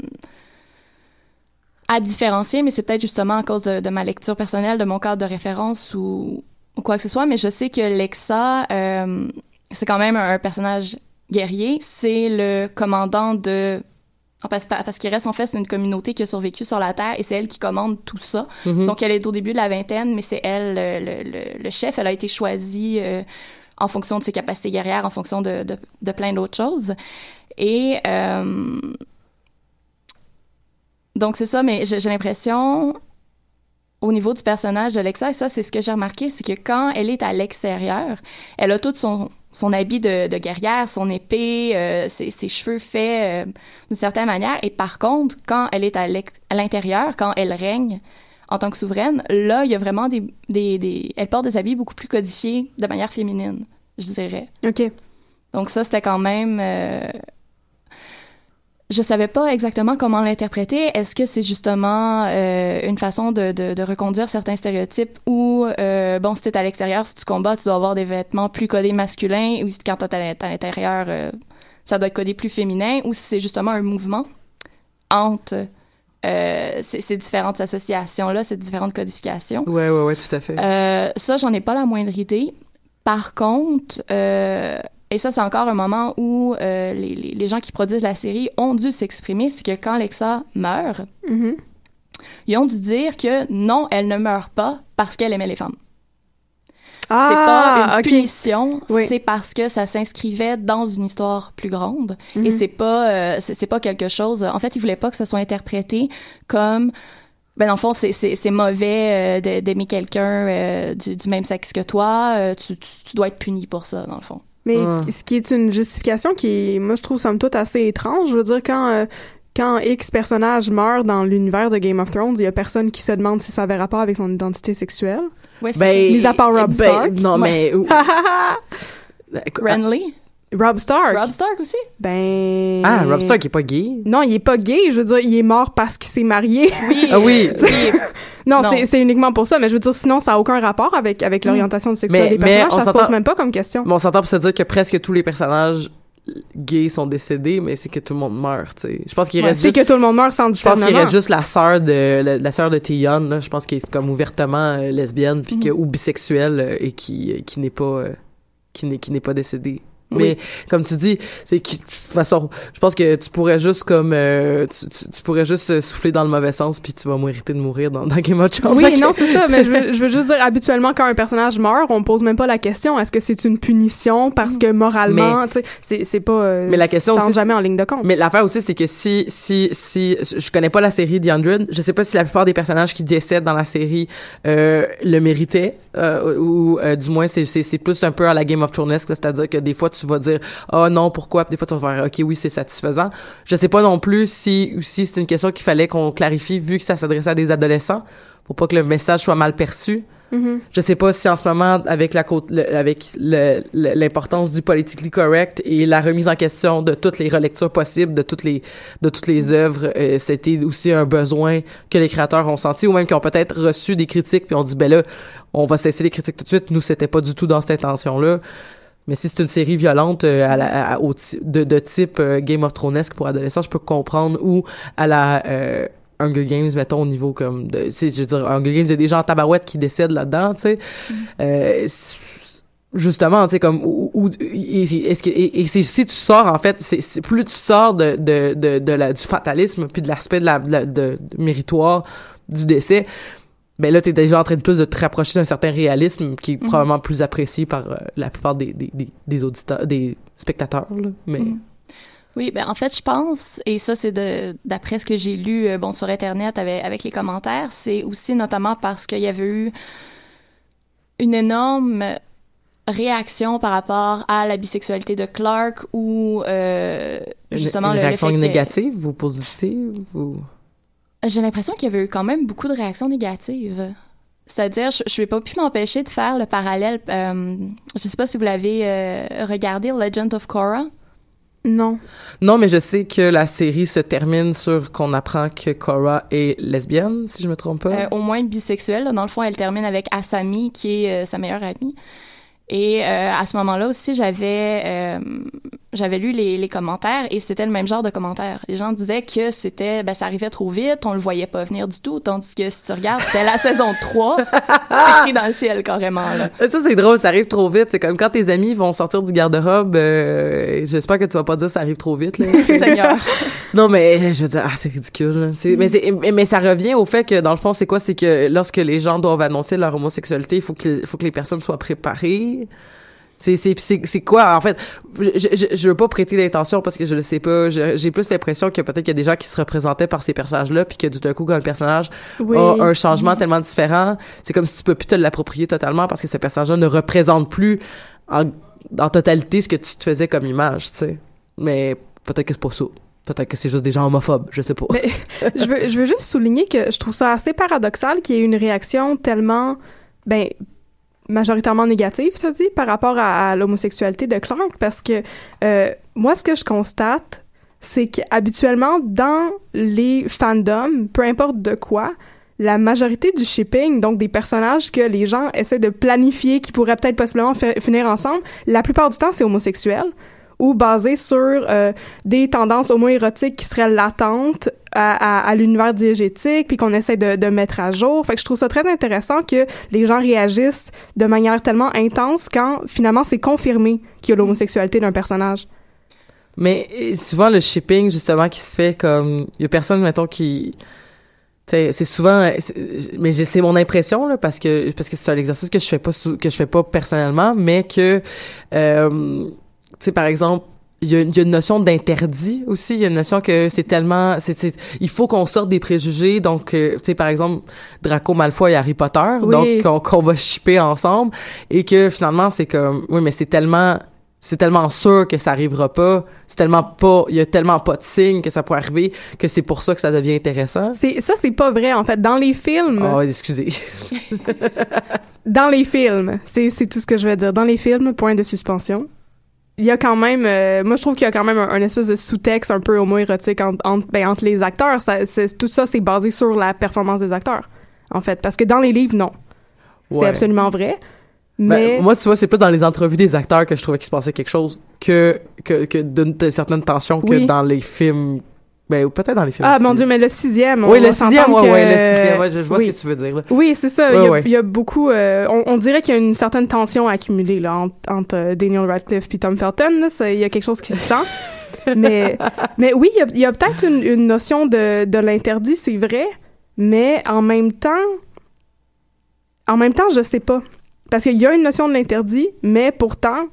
à différencier, mais c'est peut-être justement à cause de, de ma lecture personnelle, de mon cadre de référence ou, ou quoi que ce soit. Mais je sais que Lexa, euh, c'est quand même un, personnage guerrier. C'est le commandant de parce, parce qu'il reste en fait une communauté qui a survécu sur la Terre et c'est elle qui commande tout ça. Mhm. Donc, elle est au début de la vingtaine, mais c'est elle le, le, le- le chef. Elle a été choisie euh, en fonction de ses capacités guerrières, en fonction de, de, de plein d'autres choses. Et euh, donc, c'est ça, mais j'ai l'impression, au niveau du personnage de Lexa, et ça, c'est ce que j'ai remarqué, c'est que quand elle est à l'extérieur, elle a toute son son habit de, de guerrière, son épée, euh, ses, ses cheveux faits euh, d'une certaine manière. Et par contre, quand elle est à l'intérieur, quand elle règne en tant que souveraine, là, il y a vraiment des, des, des... Elle porte des habits beaucoup plus codifiés de manière féminine, je dirais. OK. Donc ça, c'était quand même... euh, Je savais pas exactement comment l'interpréter. Est-ce que c'est justement euh, une façon de, de, de reconduire certains stéréotypes où, euh, bon, si t'es à l'extérieur, si tu combats, tu dois avoir des vêtements plus codés masculins, ou si quand t'es à l'int- à l'intérieur, euh, ça doit être codé plus féminin, ou si c'est justement un mouvement entre ces, ces différentes associations-là, ces différentes codifications. Ouais, ouais, ouais, tout à fait. Ça, j'en ai pas la moindre idée. Par contre, et ça, c'est encore un moment où euh, les, gens qui produisent la série ont dû s'exprimer, c'est que quand Alexa meurt, Mhm. ils ont dû dire que non, elle ne meurt pas parce qu'elle aimait les femmes. Ah, c'est pas une punition, Oui. c'est parce que ça s'inscrivait dans une histoire plus grande et Mhm. c'est pas euh, c'est pas quelque chose. En fait, ils voulaient pas que ça soit interprété comme ben dans le fond c'est mauvais euh, d'aimer quelqu'un euh, du, du même sexe que toi, tu, tu tu dois être puni pour ça dans le fond. Mais Ah. ce qui est une justification qui, est, moi, je trouve somme toute assez étrange. Je veux dire, quand, euh, quand X personnage meurt dans l'univers de Game of Thrones, il y a personne qui se demande si ça avait rapport avec son identité sexuelle. Ouais, c'est Ben, Mis à part Rob ben, Stark. Non, mais. ça. Renly, Rob Stark. Rob Stark aussi? Ben. Ah, Rob Stark est pas gay. Non, il est pas gay. Je veux dire, il est mort parce qu'il s'est marié. Oui. Ah oui. oui. non, Non. c'est c'est uniquement pour ça. Mais je veux dire, sinon, ça a aucun rapport avec, avec l'orientation sexuelle Mais- des mais personnages. on Ça se pose même pas comme question. Mais on s'entend pour se dire que presque tous les personnages gays sont décédés, mais c'est que tout le monde meurt, tu sais. Je pense qu'il Ouais, reste c'est juste... que tout le monde meurt sans Je pense qu'il reste juste la sœur de la, la sœur de Tion, là, je pense qu'elle est comme ouvertement euh, lesbienne puis Mhm. que ou bisexuelle euh, et qui qui n'est pas euh, qui n'est qui n'est pas décédée. Oui. Mais comme tu dis, c'est que de toute façon, je pense que tu pourrais juste comme euh, tu, tu, tu pourrais juste euh, souffler dans le mauvais sens puis tu vas mériter de mourir dans, dans Game of Thrones. Oui, non, c'est ça, mais je veux, je veux juste dire, habituellement, quand un personnage meurt, on pose même pas la question, est-ce que c'est une punition parce que moralement, tu sais, c'est, c'est pas, euh, Mais la question aussi, jamais en ligne de compte. Mais l'affaire aussi, c'est que si, si, si, je connais pas la série The Hundred, je sais pas si la plupart des personnages qui décèdent dans la série, euh, le méritaient, euh, ou, euh, du moins, c'est, c'est, c'est plus un peu à la Game of Thrones, c'est-à-dire que des fois, tu vas dire, oh non, pourquoi, Puis des fois, tu vas faire, ok, oui, c'est satisfaisant. Je sais pas non plus si, ou si c'est une question qu'il fallait qu'on clarifie, vu que ça s'adressait à des adolescents, pour pas que le message soit mal perçu. Mhm. Je sais pas si en ce moment, avec la côte, le- avec l'importance du politically correct et la remise en question de toutes les relectures possibles de toutes les de toutes les œuvres, euh, c'était aussi un besoin que les créateurs ont senti ou même qui ont peut-être reçu des critiques puis ont dit ben là, on va cesser les critiques tout de suite. Nous, c'était pas du tout dans cette intention là. Mais si c'est une série violente euh, à la, à- au de, de type euh, Game of Thrones pour adolescents, je peux comprendre ou à la euh, Hunger Games, mettons, au niveau comme de, je veux dire, Hunger Games, il y a des gens en tabarouette qui décèdent là-dedans, tu sais. Euh, c'est- justement, tu sais, comme, et- est-ce que, et, et c'est, si tu sors, en fait, c'est, plus tu sors de, de, de, de la, du fatalisme puis de l'aspect de la, de, la- de- de méritoire du décès, ben là, t'es déjà en train de plus de te rapprocher d'un certain réalisme qui est Mhm. probablement plus apprécié par euh, la plupart des, des, des, des auditeurs, des spectateurs, là. Mais, Mhm. Oui, ben en fait, je pense, et ça c'est d'après ce que j'ai lu euh, bon sur internet avec avec les commentaires, c'est aussi notamment parce qu'il y avait eu une énorme réaction par rapport à la bisexualité de Clark ou euh, justement une, une le- le réaction que- négative ou positive ou... J'ai l'impression qu'il y avait eu quand même beaucoup de réactions négatives. C'est-à-dire, je je n'ai pas pu m'empêcher de faire le parallèle. euh, je sais pas si vous l'avez euh, regardé, Legend of Korra. Non. Non, mais je sais que la série se termine sur qu'on apprend que Cora est lesbienne, si je me trompe pas. Euh, au moins bisexuelle. là. Dans le fond, elle termine avec Asami, qui est euh, sa meilleure amie. Et euh, à ce moment-là aussi, j'avais euh, j'avais lu les, les commentaires et c'était le même genre de commentaires. Les gens disaient que c'était ben ça arrivait trop vite, on le voyait pas venir du tout, tandis que si tu regardes, c'était la saison 3, c'est écrit dans le ciel carrément là. Ça, c'est drôle, ça arrive trop vite. C'est comme quand tes amis vont sortir du garde-robe, euh, j'espère que tu vas pas dire ça arrive trop vite, là. Seigneur. non, mais je veux dire, ah, c'est ridicule. mais, c'est, mais, mais ça revient au fait que, dans le fond, c'est quoi? C'est que lorsque les gens doivent annoncer leur homosexualité, il faut que, faut que les personnes soient préparées. C'est, c'est, c'est, c'est quoi, en fait? Je, je, je veux pas prêter d'intention parce que je le sais pas. J'ai plus l'impression que peut-être qu'il y a des gens qui se représentaient par ces personnages-là puis que tout d'un coup, quand le personnage Oui. a un changement tellement différent, c'est comme si tu peux plus te l'approprier totalement parce que ce personnage-là ne représente plus en, en totalité ce que tu te faisais comme image, tu sais. Mais peut-être que c'est pas ça. Peut-être que c'est juste des gens homophobes, je sais pas. Mais je veux, je veux juste souligner que je trouve ça assez paradoxal qu'il y ait une réaction tellement, ben, majoritairement négative, tu dis, par rapport à, l'homosexualité de Clark, parce que euh, moi, ce que je constate, c'est qu'habituellement, dans les fandoms, peu importe de quoi, la majorité du shipping, donc des personnages que les gens essaient de planifier qui pourraient peut-être possiblement fi- finir ensemble, la plupart du temps, c'est homosexuel ou basé sur euh, des tendances homoérotiques qui seraient latentes à, l'univers diégétique, puis qu'on essaie de, mettre à jour. Fait que je trouve ça très intéressant que les gens réagissent de manière tellement intense quand finalement c'est confirmé qu'il y a l'homosexualité d'un personnage. Mais souvent, le shipping, justement, qui se fait comme... Il y a personne, mettons, qui... c'est souvent... Mais c'est mon impression, là, parce que parce que c'est un exercice que je fais pas que je fais pas personnellement, mais que... Euh, tu sais, par exemple, il y, a, il y a une notion d'interdit aussi. Il y a une notion que c'est tellement... c'est il faut qu'on sorte des préjugés. Donc, euh, tu sais, par exemple, Draco Malfoy et Harry Potter, Oui. donc qu'on qu'on va shipper ensemble. Et que, finalement, c'est comme... Oui, mais c'est tellement c'est tellement sûr que ça arrivera pas, c'est tellement pas, il y a tellement pas de signes que ça pourrait arriver que c'est pour ça que ça devient intéressant. C'est ça, c'est pas vrai en fait. Dans les films, Oh, excusez. dans les films, c'est c'est tout ce que je vais dire. Dans les films, point de suspension. Il y a quand même, euh, moi je trouve qu'il y a quand même un, un espèce de sous-texte un peu homoérotique entre, entre, ben, entre les acteurs. Ça, tout ça, c'est basé sur la performance des acteurs, en fait. Parce que dans les livres, non. C'est absolument vrai. Ben, Mais moi, tu vois, c'est plus dans les entrevues des acteurs que je trouvais qu'il se passait quelque chose que, que, que d'une de certaines tensions que Oui. dans les films. Ben, ou peut-être dans les films. ah aussi. mon dieu, mais le sixième, on Oui, va le sixième, ouais, que- ouais, le sixième, ouais, je, je vois oui. ce que tu veux dire, là. Oui, c'est ça. Ouais, il, y a, ouais. il y a beaucoup. euh, on, on dirait qu'il y a une certaine tension accumulée là entre, entre euh, Daniel Radcliffe et Tom Felton. là. Ça, Il y a quelque chose qui se sent. mais, mais oui, il y a, il y a peut-être une, une notion de, de l'interdit, c'est vrai. Mais en même temps, en même temps, je sais pas, parce qu'il y a une notion de l'interdit, mais pourtant,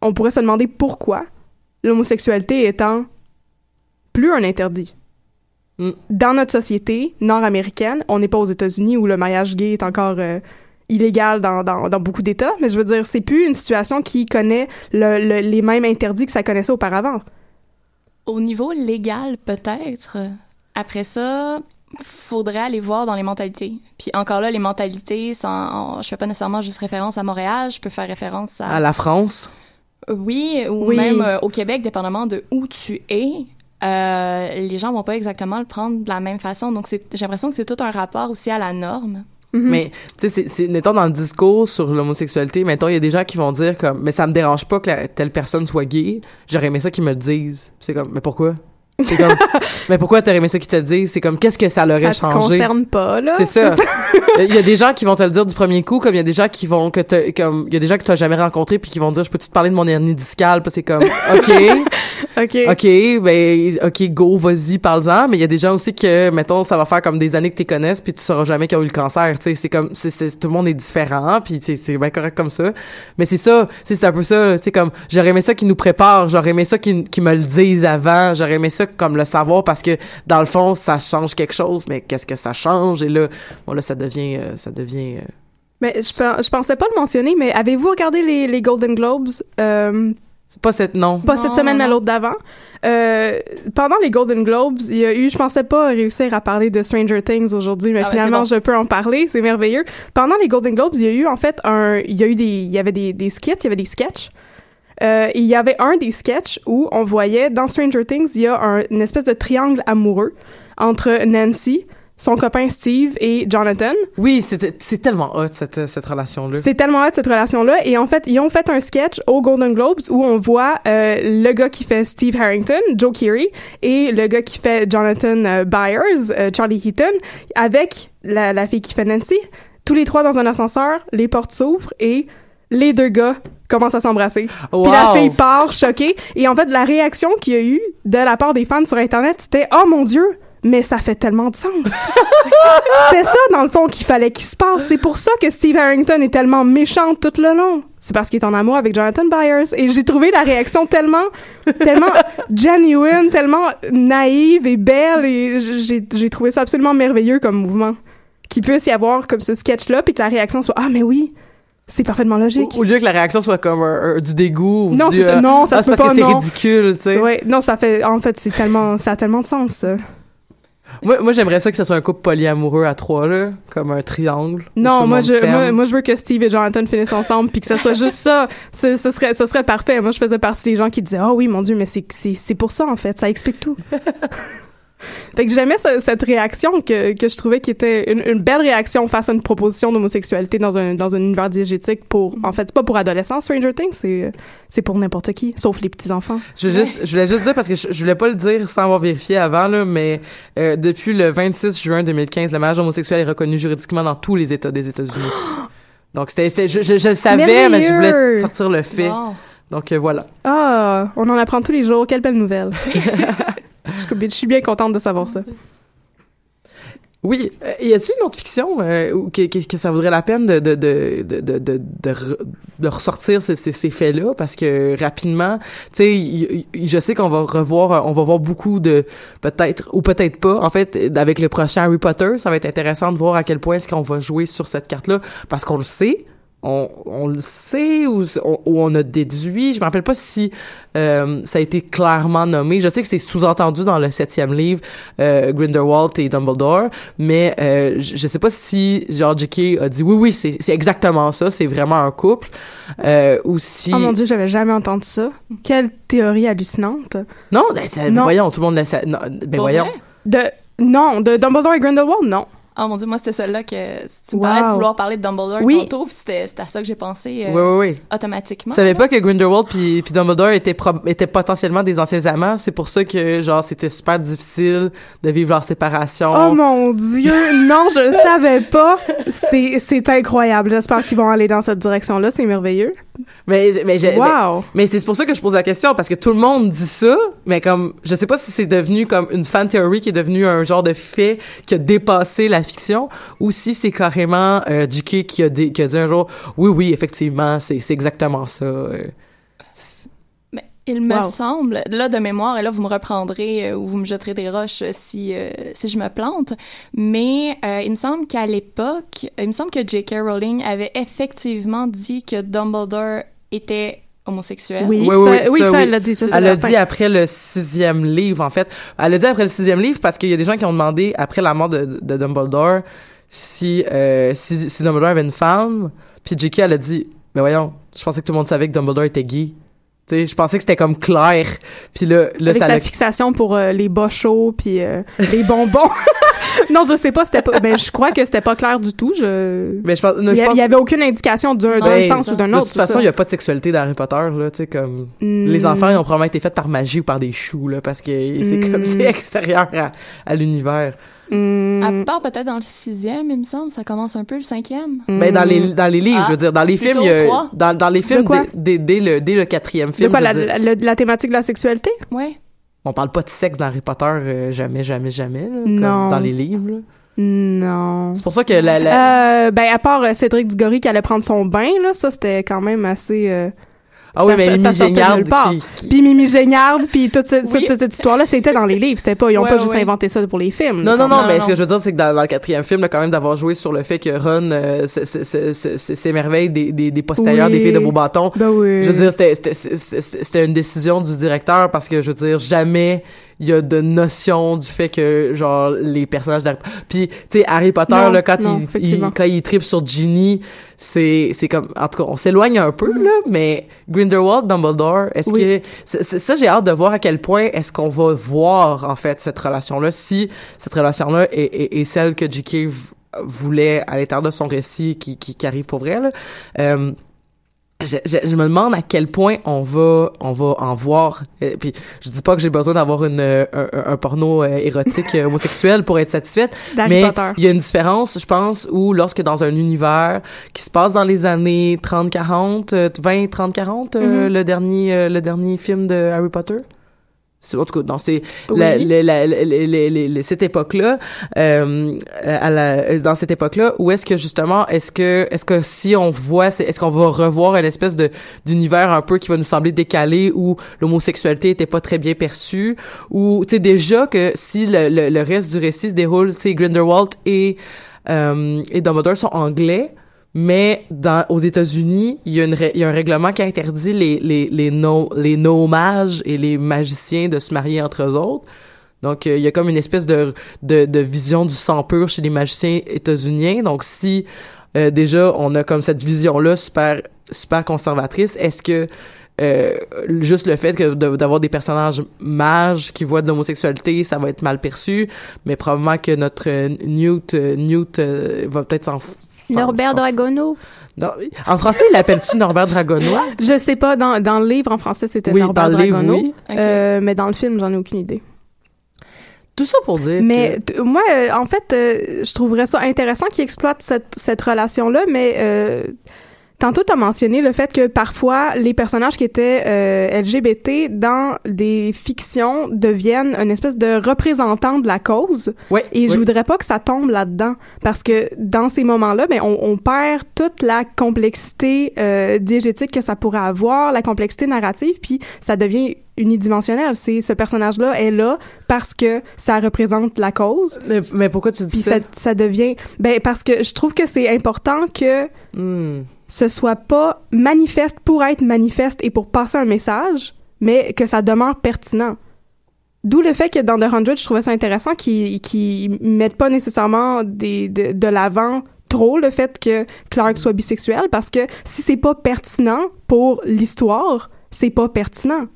on pourrait se demander pourquoi l'homosexualité étant plus un interdit Mm. dans notre société nord-américaine, on n'est pas aux États-Unis où le mariage gay est encore euh, illégal dans, dans, dans beaucoup d'États, mais je veux dire, c'est plus une situation qui connaît le, le- les mêmes interdits que ça connaissait auparavant. Au niveau légal, peut-être. Après ça, faudrait aller voir dans les mentalités. Puis encore là, les mentalités, sans, je fais pas nécessairement juste référence à Montréal, je peux faire référence à... À la France. Oui, ou Oui. même euh, au Québec, dépendamment de où tu es, euh, les gens vont pas exactement le prendre de la même façon. Donc, j'ai l'impression que c'est tout un rapport aussi à la norme. Mhm. Mais, tu sais, mettons, dans le discours sur l'homosexualité, mettons, il y a des gens qui vont dire comme, mais ça me dérange pas que la- telle personne soit gay. J'aurais aimé ça qu'ils me le disent. C'est comme, mais pourquoi? C'est comme, mais pourquoi t'aurais aimé ça qu'ils te le disent? C'est comme, qu'est-ce que ça leur aurait ça te changé? concerne pas, là. C'est ça. Il y a des gens qui vont te le dire du premier coup, comme il y a des gens qui vont que t'as- comme il y a des gens que tu jamais rencontrés puis qui vont dire je peux-tu te parler de mon hernie discale, puis c'est comme OK. OK. OK, ben OK, go, vas-y, parle-en, mais il y a des gens aussi que mettons ça va faire comme des années que tu connaisses puis tu sauras jamais qu'ils ont eu le cancer, tu sais, c'est comme c'est c'est- tout le monde est différent puis c'est bien correct comme ça. Mais c'est ça, c'est un peu ça, tu sais comme j'aurais aimé ça qu'ils nous préparent, j'aurais aimé ça qu'ils qu'ils me le disent avant, j'aurais aimé ça comme le savoir parce que dans le fond ça change quelque chose, mais qu'est-ce que ça change? Et là bon là ça devient euh, ça devient euh, Mais je, je pensais pas le mentionner, mais avez-vous regardé les, les Golden Globes? Euh, c'est pas cette non. pas Non, cette semaine, mais non. l'autre d'avant. Euh, pendant les Golden Globes, il y a eu, je pensais pas réussir à parler de Stranger Things aujourd'hui, mais Ah ouais, finalement je peux en parler, c'est merveilleux. Pendant les Golden Globes, il y a eu en fait un, il y a eu des, il y avait des, des skits, il y avait des sketchs. Euh, il y avait un des sketchs où on voyait dans Stranger Things, il y a un- une espèce de triangle amoureux entre Nancy, son copain Steve et Jonathan. Oui, c'est tellement hot cette cette relation là. C'est tellement hot cette relation-là. Et en fait, ils ont fait un sketch aux Golden Globes où on voit euh, le gars qui fait Steve Harrington, Joe Keery, et le gars qui fait Jonathan euh, Byers, euh, Charlie Heaton, avec la, la fille qui fait Nancy. Tous les trois dans un ascenseur, les portes s'ouvrent et les deux gars commencent à s'embrasser. Wow. Puis la fille part choquée. Et en fait, la réaction qu'il y a eu de la part des fans sur Internet, c'était « Oh mon Dieu! » Mais ça fait tellement de sens. c'est ça, dans le fond, qu'il fallait qu'il se passe. C'est pour ça que Steve Harrington est tellement méchant tout le long. C'est parce qu'il est en amour avec Jonathan Byers. Et j'ai trouvé la réaction tellement, tellement genuine, tellement naïve et belle. Et j'ai, j'ai trouvé ça absolument merveilleux comme mouvement. Qu'il puisse y avoir comme ce sketch-là, puis que la réaction soit « Ah, mais oui! C'est parfaitement logique. Au, au lieu que la réaction soit comme du dégoût ou Non, du, euh, Non, ça ah, se peut parce pas, que c'est ridicule, tu sais. Ouais, non, ça fait, en fait, c'est tellement, ça a tellement de sens. Moi, moi j'aimerais ça que ce soit un couple polyamoureux à trois, là, comme un triangle. Non, moi je, moi, moi, je veux que Steve et Jonathan finissent ensemble puis que ça soit juste ça. Ce, serait, ce serait parfait. Moi, je faisais partie des gens qui disaient, oh oui, mon Dieu, mais c'est, c'est, c'est pour ça, en fait. Ça explique tout. Fait que j'aimais ce- cette réaction que, que je trouvais qui était une, une belle réaction face à une proposition d'homosexualité dans un, dans un univers diégétique pour, en fait, c'est pas pour adolescents, Stranger Things, c'est, c'est pour n'importe qui, sauf les petits-enfants. Je, veux juste, je voulais juste dire, parce que je, je voulais pas le dire sans avoir vérifié avant, là, mais euh, depuis le 26 juin 2015, le mariage homosexuel est reconnu juridiquement dans tous les États des États-Unis. Donc, c'était, je, je, je le savais, mais je voulais sortir le fait. Donc, euh, voilà. Ah, on en apprend tous les jours. Quelle belle nouvelle. je, suis- bien contente de savoir ça. Oui, euh, y a-t-il une autre fiction euh, que, ça vaudrait la peine de de de de de, de, de re- de ressortir ces, ces, faits-là? Parce que rapidement, tu sais, je sais qu'on va revoir, euh, on va voir beaucoup de peut-être ou peut-être pas. En fait, avec le prochain Harry Potter, ça va être intéressant de voir à quel point est-ce qu'on va jouer sur cette carte-là parce qu'on le sait. On, on le sait ou on, ou on a déduit. Je me rappelle pas si euh, ça a été clairement nommé. Je sais que c'est sous-entendu dans le septième livre, euh, Grindelwald et Dumbledore, mais euh, je sais pas si genre J.K. a dit oui oui c'est exactement ça, c'est vraiment un couple, euh, ou si Oh mon dieu, j'avais jamais entendu ça. Quelle théorie hallucinante. non, ben, ben, Non. voyons tout le monde le sait. Non, ben voyons. vrai? De non, de Dumbledore et Grindelwald, non. Oh mon dieu, moi c'était celle-là que tu me parlais de vouloir parler de Dumbledore Oui. tantôt, puis c'était à ça que j'ai pensé euh, Oui oui oui. automatiquement. Tu savais pas que Grindelwald puis puis Dumbledore étaient étaient potentiellement des anciens amants, c'est pour ça que genre c'était super difficile de vivre leur séparation. Oh mon dieu, non, je le savais pas. C'est c'est incroyable. J'espère qu'ils vont aller dans cette direction-là, c'est merveilleux. mais mais, j'ai- mais- Wow. Mais c'est pour ça que je pose la question, parce que tout le monde dit ça, mais comme, je sais pas si c'est devenu comme une fan theory qui est devenu un genre de fait qui a dépassé la fiction, ou si c'est carrément euh, JK qui a, dit- qui a dit un jour, oui, oui, effectivement, c'est c'est exactement ça. euh. Mais il me Wow. semble, là de mémoire, et là vous me reprendrez euh, ou vous me jetterez des roches euh, si euh, si je me plante, mais euh, il me semble qu'à l'époque, il me semble que J.K. Rowling avait effectivement dit que Dumbledore était homosexuel. Oui, Oui, ça, oui, oui, ça, ça, oui. elle l'a dit. Ça, Elle a certain. dit après le sixième livre, en fait. Elle a dit après le sixième livre parce qu'il y a des gens qui ont demandé, après la mort de, de Dumbledore, si, euh, si, si Dumbledore avait une femme. Puis J.K. elle a dit, mais voyons, je pensais que tout le monde savait que Dumbledore était gay. Tu sais, je pensais que c'était comme clair. Puis là, là Avec ça sa fixation pour euh, les bas chauds puis euh, les bonbons. non, je sais pas, c'était pas. Ben, je crois que c'était pas clair du tout. Je. Mais je pense, non, Il y, pense y avait aucune indication d'un Ben, sens ça. ou d'un de autre. toute façon, il y a pas de sexualité dans Harry Potter, là, tu sais, comme... Hmm. Les enfants, ils ont probablement été faits par magie ou par des choux, là, parce que c'est Mm. comme, c'est extérieur à, à l'univers. Hmm. À part peut-être dans le sixième, il me semble, ça commence un peu le cinquième. Ben, dans les, dans les livres, Ah, je veux dire, dans les films, il y a, dans, dans les films, quoi? dès, dès, dès le, dès le quatrième De film, quoi, je la, veux dire, la, la thématique de la sexualité? Ouais. on parle pas de sexe dans Harry Potter, euh, jamais, jamais, jamais, là, comme Non. dans les livres, là. Non. C'est pour ça que la, la... Euh, ben, à part euh, Cédric Diggory qui allait prendre son bain, là, ça, c'était quand même assez... euh, ah oui, ça- mais ça- Mimi Géniard qui, Puis Mimi puis toute cette, Oui. toute cette histoire-là, c'était dans les livres. C'était pas... Ils ont Ouais, pas juste ouais. inventé ça pour les films. Non, non, non, Non, mais non. ce que je veux dire, c'est que dans, dans le quatrième film, là, quand même, d'avoir joué sur le fait que Ron euh, s'émerveille des, des, des postérieurs, Oui. des filles de beau bâton. Ben oui. Je veux dire, c'était- c'était c'était- c'était une décision du directeur parce que, je veux dire, jamais il y a de notion du fait que, genre, les personnages d'Harry Puis, tu sais, Harry Potter, Non, là, quand, non, il, quand il tripe sur Ginny, c'est c'est comme... En tout cas, on s'éloigne un peu, là, mais Grindelwald, Dumbledore, est-ce. Oui. que... ça, j'ai hâte de voir à quel point est-ce qu'on va voir, en fait, cette relation-là, si cette relation-là est, est, est celle que J.K. voulait à l'intérieur de son récit qui, qui, qui arrive pour vrai, là. Euh, je, je, je me demande à quel point on va on va en voir et puis je dis pas que j'ai besoin d'avoir une euh, un, un- porno euh, érotique euh, homosexuel pour être satisfaite mais il y a une différence je pense où lorsque dans un univers qui se passe dans les années 30 40 euh, 20 30 40 euh, Mhm. le dernier euh, le dernier film de Harry Potter? en tout cas dans ces oui. la, la, la, cette époque là euh, euh, à euh, dans cette époque là où est-ce que justement est-ce que est-ce que si on voit est-ce qu'on va revoir une espèce de d'univers un peu qui va nous sembler décalé où l'homosexualité était pas très bien perçue ou tu sais déjà que si le, le, le, reste du récit se déroule tu sais Grindelwald et euh, et Dumbledore sont anglais mais dans, aux États-Unis, il y, a y a un règlement qui interdit les, les, les, no, les no-mages et les magiciens de se marier entre eux autres. Donc, euh, il y a comme une espèce de, de, de vision du sang pur chez les magiciens états-uniens. Donc, si euh, déjà on a comme cette vision-là super, super conservatrice, est-ce que euh, juste le fait d'avoir des personnages mages qui voient de l'homosexualité, ça va être mal perçu, mais probablement que notre euh, Newt, euh, Newt va peut-être s'en- Norbert Dragono. non, en français, il l'appelle-tu Norbert Dragonois? Je sais pas, dans, dans le livre en français, c'était Oui, Norbert dans le livre, Dragono. oui. Ok. Euh, mais dans le film, j'en ai aucune idée. Tout ça pour dire Mais que- moi, euh, en fait, euh, je trouverais ça intéressant qu'ils exploitent cette, cette relation-là, mais euh, tantôt, tu as mentionné le fait que parfois, les personnages qui étaient euh, LGBT dans des fictions deviennent une espèce de représentant de la cause. Ouais, Et je voudrais pas que ça tombe là-dedans, parce que dans ces moments-là, ben, on, on perd toute la complexité euh, diégétique que ça pourrait avoir, la complexité narrative, puis ça devient unidimensionnel. C'est ce personnage-là est là parce que ça représente la cause. Mais, mais pourquoi tu dis Puis ça? ça, ça devient ben parce que je trouve que c'est important que Hmm. ce soit pas manifeste pour être manifeste et pour passer un message, mais que ça demeure pertinent. D'où le fait que dans The Hundred, je trouvais ça intéressant qu'ils qu'ils mettent pas nécessairement des, de, de l'avant trop le fait que Clark soit bisexuel, parce que si c'est pas pertinent pour l'histoire, c'est pas pertinent.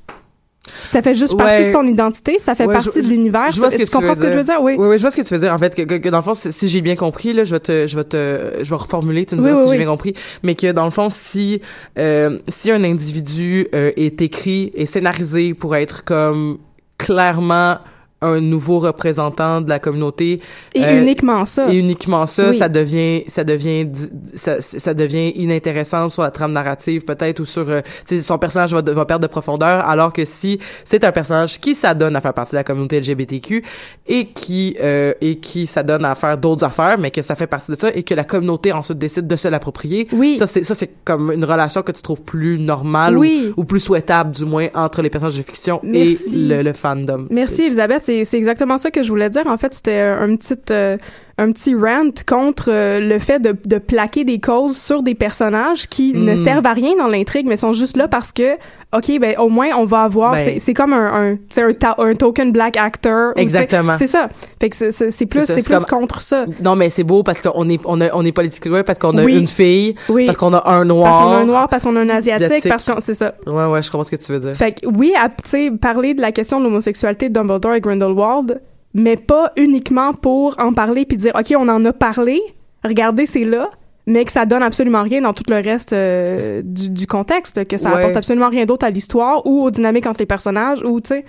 Ça fait juste partie Ouais. de son identité, ça fait Ouais, partie je- de l'univers. je vois ce que tu tu comprends veux ce que je veux dire? Oui. Oui, oui, je vois ce que tu veux dire. En fait, que, que, que dans le fond, si, j'ai bien compris, là, je vais te, je vais te, je vais reformuler, tu me Oui, si j'ai bien compris. Mais que dans le fond, si, euh, si un individu euh, est écrit et scénarisé pour être comme clairement un nouveau représentant de la communauté Et Euh, uniquement ça. et uniquement ça, Oui. ça devient, ça devient, ça, ça devient inintéressant sur la trame narrative peut-être ou sur, euh, son personnage va, va perdre de profondeur, alors que si c'est un personnage qui s'adonne à faire partie de la communauté LGBTQ et qui euh, et qui s'adonne à faire d'autres affaires, mais que ça fait partie de ça et que la communauté ensuite décide de se l'approprier, Oui. ça c'est ça c'est comme une relation que tu trouves plus normale Oui. ou, ou plus souhaitable du moins entre les personnages de fiction Merci. et le, le fandom. Merci Elisabeth, c'est exactement ça que je voulais dire. En fait, c'était un petit euh, un petit rant contre euh, le fait de, de plaquer des causes sur des personnages qui ne Mm. servent à rien dans l'intrigue, mais sont juste là parce que ok, ben au moins on va avoir. Ben- c'est comme un un, un, un token black actor. Exactement. C'est ça. Fait que c'est- plus C'est plus comme- contre ça. Non, mais c'est beau parce qu'on est, on, a, on est correct parce qu'on a Oui. une fille, Oui. parce qu'on a un noir. Parce qu'on a un noir, parce qu'on a un asiatique, Asiatique. parce qu'on c'est ça. Ouais, ouais, je comprends ce que tu veux dire. Fait que oui, tu sais, parler de la question de l'homosexualité de Dumbledore et Grindelwald, mais pas uniquement pour en parler puis dire OK, on en a parlé, regardez, c'est là, mais que ça donne absolument rien dans tout le reste euh, du, du contexte, que ça Ouais. apporte absolument rien d'autre à l'histoire ou aux dynamiques entre les personnages ou tu sais,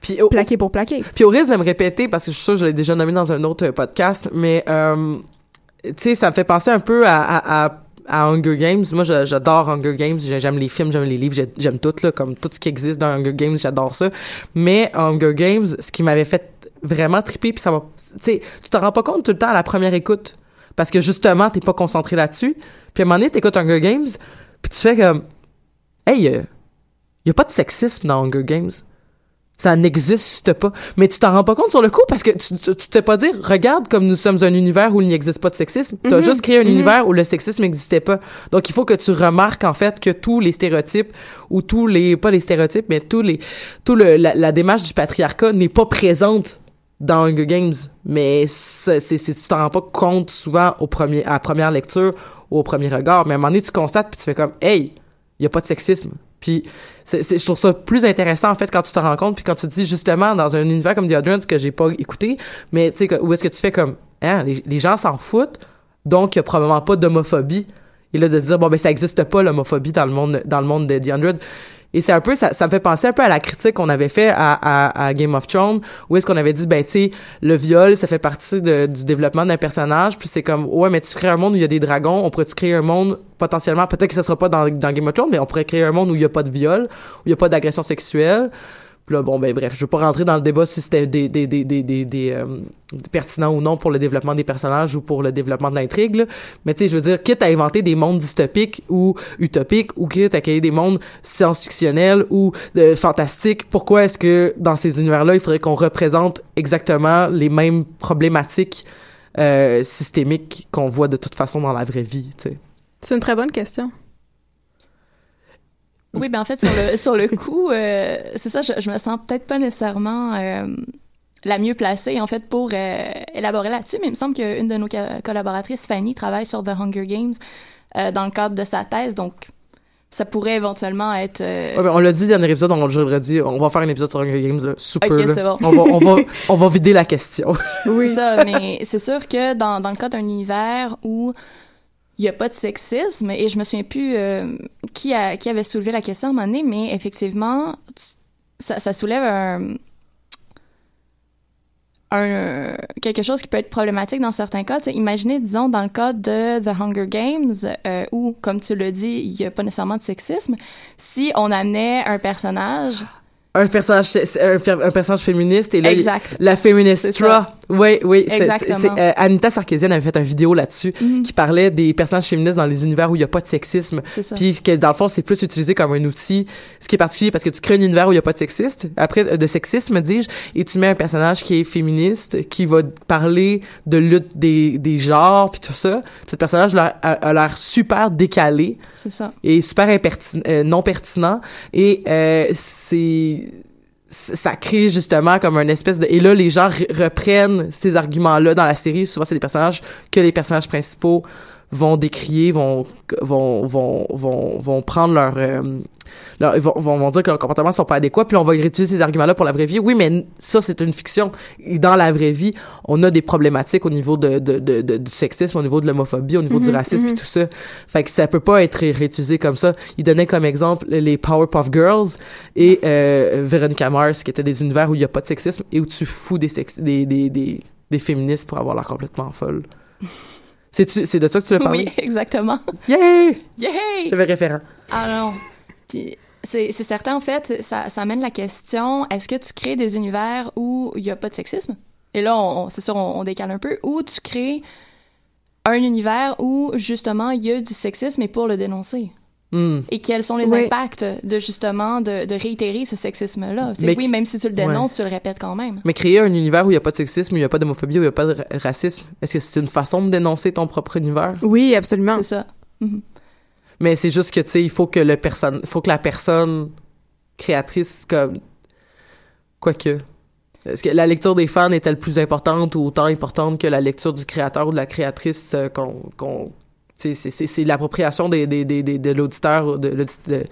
Puis, au, plaqué pour plaquer. puis au risque de me répéter, parce que je suis sûre que je l'ai déjà nommé dans un autre euh, podcast, mais, euh, tu sais, ça me fait penser un peu à, à, à à Hunger Games. Moi, j'adore Hunger Games. J'ai- J'aime les films, j'aime les livres, j'ai- j'aime tout, là, comme tout ce qui existe dans Hunger Games, j'adore ça. Mais Hunger Games, ce qui m'avait fait vraiment triper, puis ça m'a... Tu sais, tu t'en rends pas compte tout le temps à la première écoute. Parce que justement, t'es pas concentré là-dessus. Puis à un moment donné, t'écoutes Hunger Games, puis tu fais comme... Hey, il y a pas de sexisme dans Hunger Games. Ça n'existe pas. Mais tu t'en rends pas compte sur le coup parce que tu, tu, tu t'es pas dire, regarde comme nous sommes un univers où il n'existe pas de sexisme. T'as Mhm, juste créé un mhm. univers où le sexisme n'existait pas. Donc il faut que tu remarques en fait que tous les stéréotypes ou tous les, pas les stéréotypes, mais tous les, tout le, la, la démarche du patriarcat n'est pas présente dans Hunger Games. Mais c'est, tu t'en rends pas compte souvent au premier, à la première lecture ou au premier regard. Mais à un moment donné, tu constates puis tu fais comme, hey, il y a pas de sexisme. Puis je trouve ça plus intéressant en fait quand tu te rends compte puis quand tu te dis justement dans un univers comme The Hundred que j'ai pas écouté, mais tu sais où est-ce que tu fais comme hein, les, les gens s'en foutent, donc il y a probablement pas d'homophobie. Et là de se dire bon ben ça existe pas l'homophobie dans le monde dans le monde de The Hundred. Et c'est un peu ça, ça me fait penser un peu à la critique qu'on avait fait à, à, à Game of Thrones où est-ce qu'on avait dit ben tu sais le viol ça fait partie de- du développement d'un personnage puis c'est comme ouais mais tu crées un monde où il y a des dragons on pourrait tu créer un monde potentiellement peut-être que ça sera pas dans, dans Game of Thrones mais on pourrait créer un monde où il y a pas de viol où il y a pas d'agression sexuelle puis là, bon, ben bref, je veux pas rentrer dans le débat si c'était euh, pertinent ou non pour le développement des personnages ou pour le développement de l'intrigue. Mais tu sais, je veux dire, quitte à inventer des mondes dystopiques ou utopiques ou quitte à créer des mondes science-fictionnels ou euh, fantastiques, pourquoi est-ce que dans ces univers-là, il faudrait qu'on représente exactement les mêmes problématiques euh, systémiques qu'on voit de toute façon dans la vraie vie. C'est une très bonne question. Oui, ben en fait, sur le, sur le coup, euh, c'est ça, je, je me sens peut-être pas nécessairement euh, la mieux placée, en fait, pour euh, élaborer là-dessus, mais il me semble qu'une de nos co- collaboratrices, Fanny, travaille sur The Hunger Games euh, dans le cadre de sa thèse, donc ça pourrait éventuellement être... euh, Ouais, ben, on l'a dit dans le dernier épisode, on, le redis, on va faire un épisode sur Hunger Games, là, super. Ok, c'est bon. On va, on va, on va vider la question. C'est ça, mais c'est sûr que dans, dans le cas d'un univers où il n'y a pas de sexisme, et je me souviens plus euh, qui, a, qui avait soulevé la question à un moment donné, mais effectivement, ça, soulève un, quelque chose qui peut être problématique dans certains cas. Tu sais, imaginez, disons, dans le cas de The Hunger Games, euh, où, comme tu l'as dit, il n'y a pas nécessairement de sexisme, si on amenait un personnage... un personnage, un, un personnage féministe et là, Exact. la féministra. Oui, oui. c'est- Exactement. euh, Anita Sarkeesian avait fait une vidéo là-dessus Mhm. qui parlait des personnages féministes dans les univers où il n'y a pas de sexisme. Puis que dans le fond, c'est plus utilisé comme un outil, ce qui est particulier parce que tu crées un univers où il n'y a pas de sexiste, après euh, de sexisme, dis-je, et tu mets un personnage qui est féministe, qui va parler de lutte des, des genres puis tout ça. Puis ce personnage a, a l'air super décalé C'est ça. et super euh, non pertinent et euh, c'est ça crée justement comme un espèce de et là les gens re- reprennent ces arguments là dans la série. Souvent c'est des personnages que les personnages principaux vont décrier vont vont vont vont, vont prendre leur, euh, leur vont, vont vont dire que leurs comportements sont pas adéquats puis on va réutiliser ces arguments là pour la vraie vie oui mais ça c'est une fiction et dans la vraie vie on a des problématiques au niveau de, de, de, de- du sexisme au niveau de l'homophobie au niveau du Mhm, racisme mhm. puis tout ça fait que ça peut pas être ré- réutilisé comme ça. Il donnait comme exemple les Powerpuff Girls et euh, Veronica Mars, qui étaient des univers où il y a pas de sexisme et où tu fous des, sex- des, des, des, des féministes pour avoir l'air complètement folle. C'est de ça que tu l'as parlé? Oui, exactement. Yeah! Yay! J'avais référent. Non. Puis c'est c'est certain, en fait, ça, ça amène la question, est-ce que tu crées des univers où il n'y a pas de sexisme? Et là, on, on- c'est sûr, on, on décale un peu. Ou tu crées un univers où, justement, il y a du sexisme et pour le dénoncer. Hmm. Et quels sont les Oui. impacts de, justement, de, de réitérer ce sexisme-là? Tu sais, Mais oui, même si tu le dénonces, tu le répètes quand même. Mais créer un univers où il y a pas de sexisme, où il y a pas d'homophobie, où il y a pas de ra- racisme, est-ce que c'est une façon de dénoncer ton propre univers? Oui, absolument. C'est ça. Mhm. Mais c'est juste que, tu sais, il faut que le personne, faut que la personne créatrice, comme, quoique. Est-ce que la lecture des fans est-elle plus importante ou autant importante que la lecture du créateur ou de la créatrice euh, qu'on, c'est, c'est, c'est l'appropriation des, des, des, des- de l'auditeur, de, de, de-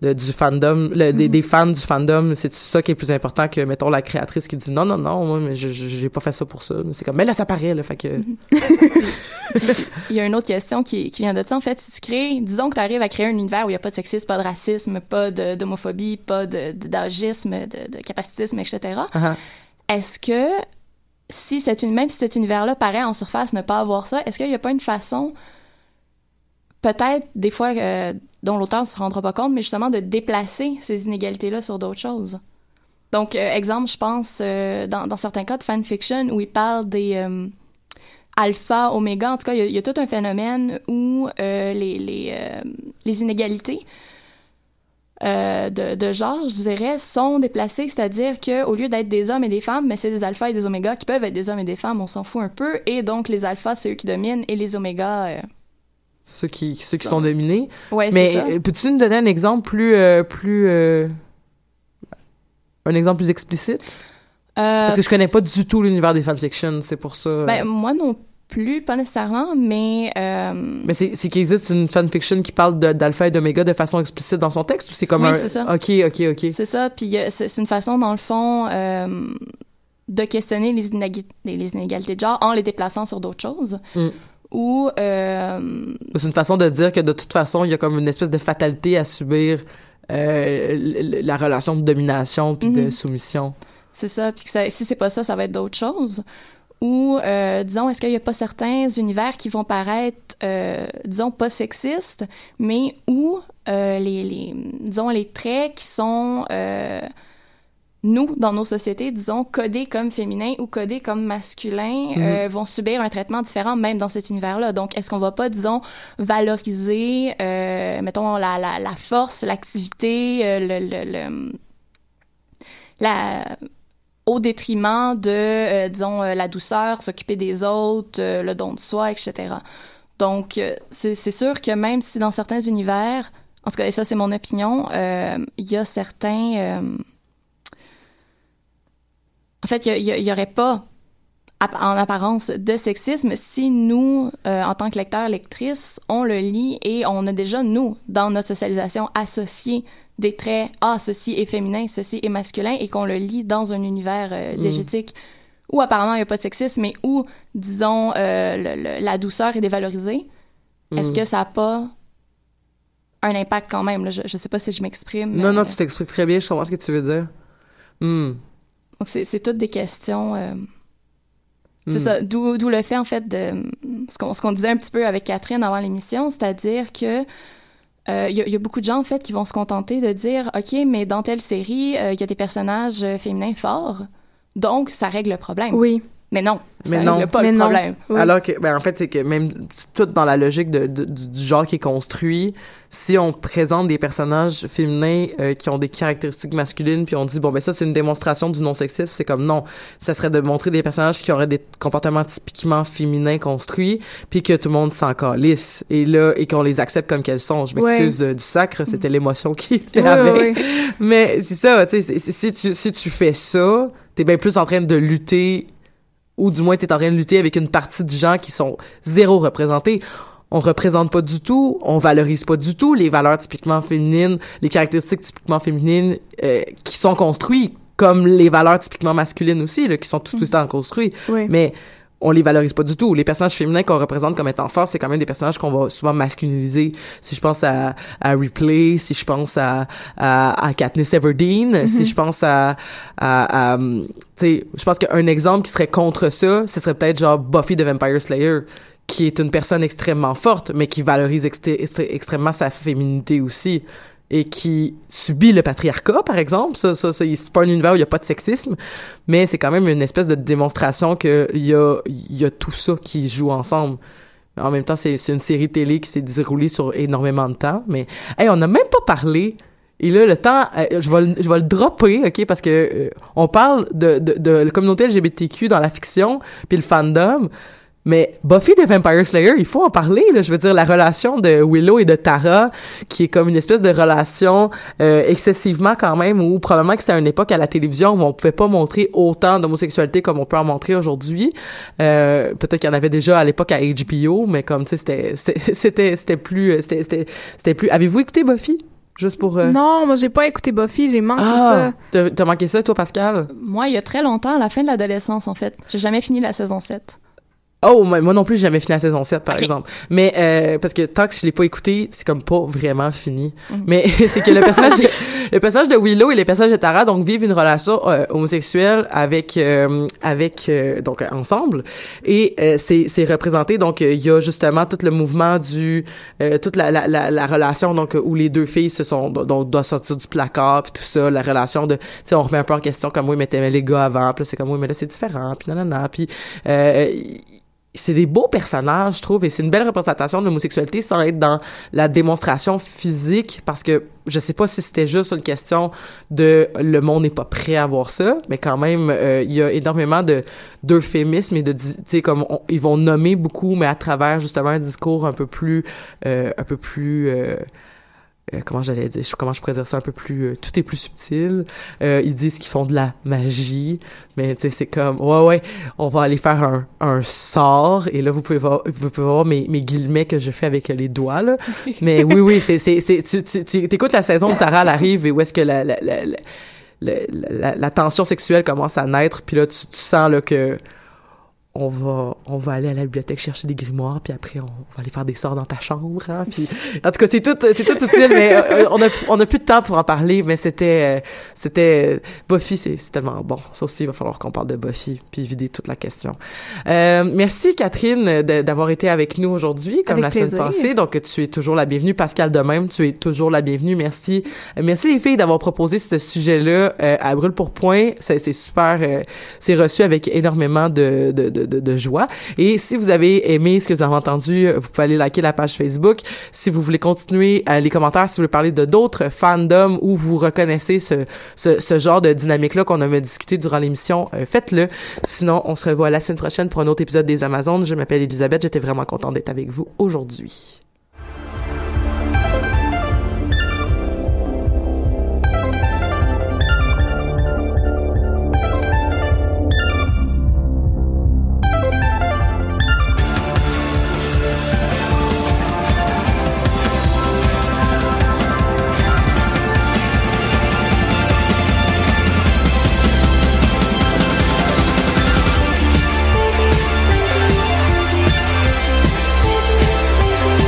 de- du fandom, le- des, des fans du fandom, c'est ça qui est plus important que, mettons, la créatrice qui dit non, non, non, moi, mais j'ai pas fait ça pour ça. C'est comme, mais là, ça paraît, là, fait que, Il y a une autre question qui, qui vient de ça. En fait, si tu crées, disons que tu arrives à créer un univers où il n'y a pas de sexisme, pas de racisme, pas d'homophobie, pas d'agisme, de, de capacitisme, etc. Ah, Est-ce que, si cet, uni- même si cet univers-là paraît en surface ne pas avoir ça, est-ce qu'il n'y a pas une façon, peut-être des fois euh, dont l'auteur ne se rendra pas compte, mais justement de déplacer ces inégalités-là sur d'autres choses? Donc, euh, exemple, je pense, euh, dans, dans certains cas de fanfiction où il parle des euh, alpha, oméga, en tout cas, il y a- tout un phénomène où euh, les, les, euh, les inégalités de, de genre, je dirais, sont déplacées, c'est-à-dire que au lieu d'être des hommes et des femmes, mais c'est des alphas et des omégas qui peuvent être des hommes et des femmes, on s'en fout un peu, et donc les alphas, c'est eux qui dominent, et les omégas, ceux qui, ceux qui sont dominés. ouais, c'est Mais ça. euh, peux-tu nous donner un exemple plus, euh, plus, euh, un exemple plus explicite? Euh, Parce que je connais pas du tout l'univers des fanfictions, c'est pour ça. euh. ben, moi non plus, pas nécessairement, mais... euh, mais c'est, c'est qu'il existe une fanfiction qui parle d'alpha et d'oméga de façon explicite dans son texte ou c'est comme Oui, un. c'est ça. Ok, ok, ok. C'est ça, puis c'est une façon, dans le fond, euh, de questionner les, inégalités, les inégalités de genre en les déplaçant sur d'autres choses. Mm. Ou, euh, C'est une façon de dire que de toute façon, il y a comme une espèce de fatalité à subir euh, la relation de domination puis de Mhm. soumission. c'est ça, puis que ça- si c'est pas ça, ça va être d'autres choses. Ou, euh, disons, est-ce qu'il y a pas certains univers qui vont paraître, disons, pas sexistes, mais où les, les, disons, les traits qui sont, nous, dans nos sociétés, disons, codés comme féminins ou codés comme masculins, Mhm. euh, vont subir un traitement différent même dans cet univers-là. Donc, est-ce qu'on va pas, disons, valoriser, euh, mettons, la, la, la force, l'activité, euh, le, le, le- la au détriment de, euh, disons, euh, la douceur, s'occuper des autres, le don de soi, etc. Donc, c'est c'est sûr que même si dans certains univers, en tout cas, et ça c'est mon opinion, euh, il y a certains... euh, en fait, il y, a- il y aurait pas, en apparence, de sexisme si nous, euh, en tant que lecteurs, lectrices, on le lit et on a déjà, nous, dans notre socialisation, associé des traits « Ah, ceci est féminin, ceci est masculin » et qu'on le lit dans un univers euh, diégétique où apparemment il n'y a pas de sexisme, mais où, disons, euh, le- le- la douceur est dévalorisée, est-ce Mm. que ça n'a pas un impact quand même? là? Je ne sais pas si je m'exprime. Non, non, mais- tu t'expliques très bien, je comprends ce que tu veux dire. Hmm. Donc, c'est c'est toutes des questions... euh, C'est Hmm. ça, d'où d'où le fait, en fait, de ce qu'on ce qu'on disait un petit peu avec Catherine avant l'émission, c'est-à-dire que euh, il y, a- il y a beaucoup de gens, en fait, qui vont se contenter de dire « OK, mais dans telle série, euh, il y a des personnages féminins forts, donc ça règle le problème. Oui. Mais non, ça Mais règle non. pas Mais le non. problème. Oui. Alors que, ben, en fait, c'est que même tout dans la logique de, de- du, genre qui est construit, si on présente des personnages féminins euh, qui ont des caractéristiques masculines, puis on dit, bon, ben ça, c'est une démonstration du non-sexisme, c'est comme non. Ça serait de montrer des personnages qui auraient des comportements typiquement féminins construits, puis que tout le monde s'en calisse. Et là, et qu'on les accepte comme qu'elles sont. Je m'excuse du sacre, c'était l'émotion qui Oui, avait. oui, oui. Mais c'est ça, tu sais, si tu, si tu fais ça, t'es bien plus en train de lutter, ou du moins t'es en train de lutter avec une partie de gens qui sont zéro représentés. On représente pas du tout, on valorise pas du tout les valeurs typiquement féminines, les caractéristiques typiquement féminines euh, qui sont construites, comme les valeurs typiquement masculines aussi, là, qui sont tout, tout le temps construites. Oui. Mais on les valorise pas du tout. Les personnages féminins qu'on représente comme étant forts, c'est quand même des personnages qu'on va souvent masculiniser. Si je pense à, à Ripley, si je pense à, à, à Katniss Everdeen, si je pense à, à, à, hum, tu sais, je pense qu'un exemple qui serait contre ça, ce serait peut-être genre Buffy the Vampire Slayer, qui est une personne extrêmement forte, mais qui valorise extré- extré- extrêmement sa féminité aussi et qui subit le patriarcat, par exemple. Ça, ça, ça c'est pas un univers où il y a pas de sexisme, mais c'est quand même une espèce de démonstration que il y a, y a tout ça qui joue ensemble. En même temps, c'est une série télé qui s'est déroulée sur énormément de temps, mais hey, on n'a même pas parlé. Et là, le temps, euh, je vais, je vais le dropper, ok, parce que euh, on parle de, de, de la communauté LGBTQ dans la fiction, puis le fandom. Mais Buffy the Vampire Slayer, il faut en parler. Là. Je veux dire, la relation de Willow et de Tara, qui est comme une espèce de relation euh, excessivement quand même, où probablement que c'était à une époque à la télévision où on pouvait pas montrer autant d'homosexualité comme on peut en montrer aujourd'hui. Euh, Peut-être qu'il y en avait déjà à l'époque à HBO, mais comme tu sais, c'était c'était plus c'était c'était c'était plus. Avez-vous écouté Buffy? Juste pour. euh, Non, moi j'ai pas écouté Buffy, j'ai manqué Ah, ça. t'as t'as manqué ça, toi, Pascal? Moi, il y a très longtemps, à la fin de l'adolescence, en fait. J'ai jamais fini la saison 7. Oh, moi, moi non plus, j'ai jamais fini la saison 7, par exemple. Mais, euh, parce que tant que je l'ai pas écouté, c'est comme pas vraiment fini. Mhm. Mais c'est que le personnage, le personnage de Willow et le personnage de Tara, donc, vivent une relation euh, homosexuelle avec, euh, avec, euh, donc, ensemble. Et euh, c'est, c'est représenté, donc, il y a justement tout le mouvement du, euh, toute la, la, la, la relation, donc, où les deux filles se sont, donc, doivent sortir du placard, puis tout ça, la relation de, tu sais, on remet un peu en question comme, oui, mais t'aimais les gars avant, puis là, c'est comme, oui, mais là, c'est différent, puis nanana, puis, euh, c'est des beaux personnages, je trouve, et c'est une belle représentation de l'homosexualité sans être dans la démonstration physique, parce que je sais pas si c'était juste une question de le monde n'est pas prêt à voir ça, mais quand même, euh, il y a énormément de d'euphémismes et de, tu sais, comme ils vont nommer beaucoup, mais à travers justement un discours un peu plus, euh, un peu plus euh, euh, comment j'allais dire, je- comment je pourrais dire ça un peu plus, euh, tout est plus subtil. Euh, ils disent qu'ils font de la magie, mais tu sais, c'est comme, ouais, ouais, on va aller faire un, un sort, et là, vous pouvez voir, vous pouvez voir mes, mes guillemets que je fais avec les doigts, là. mais oui, oui, c'est, c'est, c'est, tu, tu, tu écoutes la saison où Tara elle arrive et où est-ce que la, la, la, la, la, la- la tension sexuelle commence à naître, puis là, tu, tu sens, là, que on va on va aller à la bibliothèque chercher des grimoires puis après on va aller faire des sorts dans ta chambre hein, puis en tout cas c'est tout c'est tout utile mais euh, on a on a plus de temps pour en parler mais c'était euh, c'était Buffy c'est tellement bon. Ça aussi il va falloir qu'on parle de Buffy puis vider toute la question. Euh, merci Catherine d'avoir été avec nous aujourd'hui comme Avec la semaine passée. Donc tu es toujours la bienvenue Pascal de même tu es toujours la bienvenue. Merci Euh, merci les filles d'avoir proposé ce sujet là à brûle pour point. C'est c'est super euh, c'est reçu avec énormément de, de, de, de, de, de, joie. Et si vous avez aimé ce que vous avez entendu, vous pouvez aller liker la page Facebook. Si vous voulez continuer les commentaires, si vous voulez parler de d'autres fandoms où vous reconnaissez ce, ce, ce genre de dynamique-là qu'on avait discuté durant l'émission, faites-le. Sinon, on se revoit la semaine prochaine pour un autre épisode des Amazones. Je m'appelle Elisabeth. J'étais vraiment contente d'être avec vous aujourd'hui.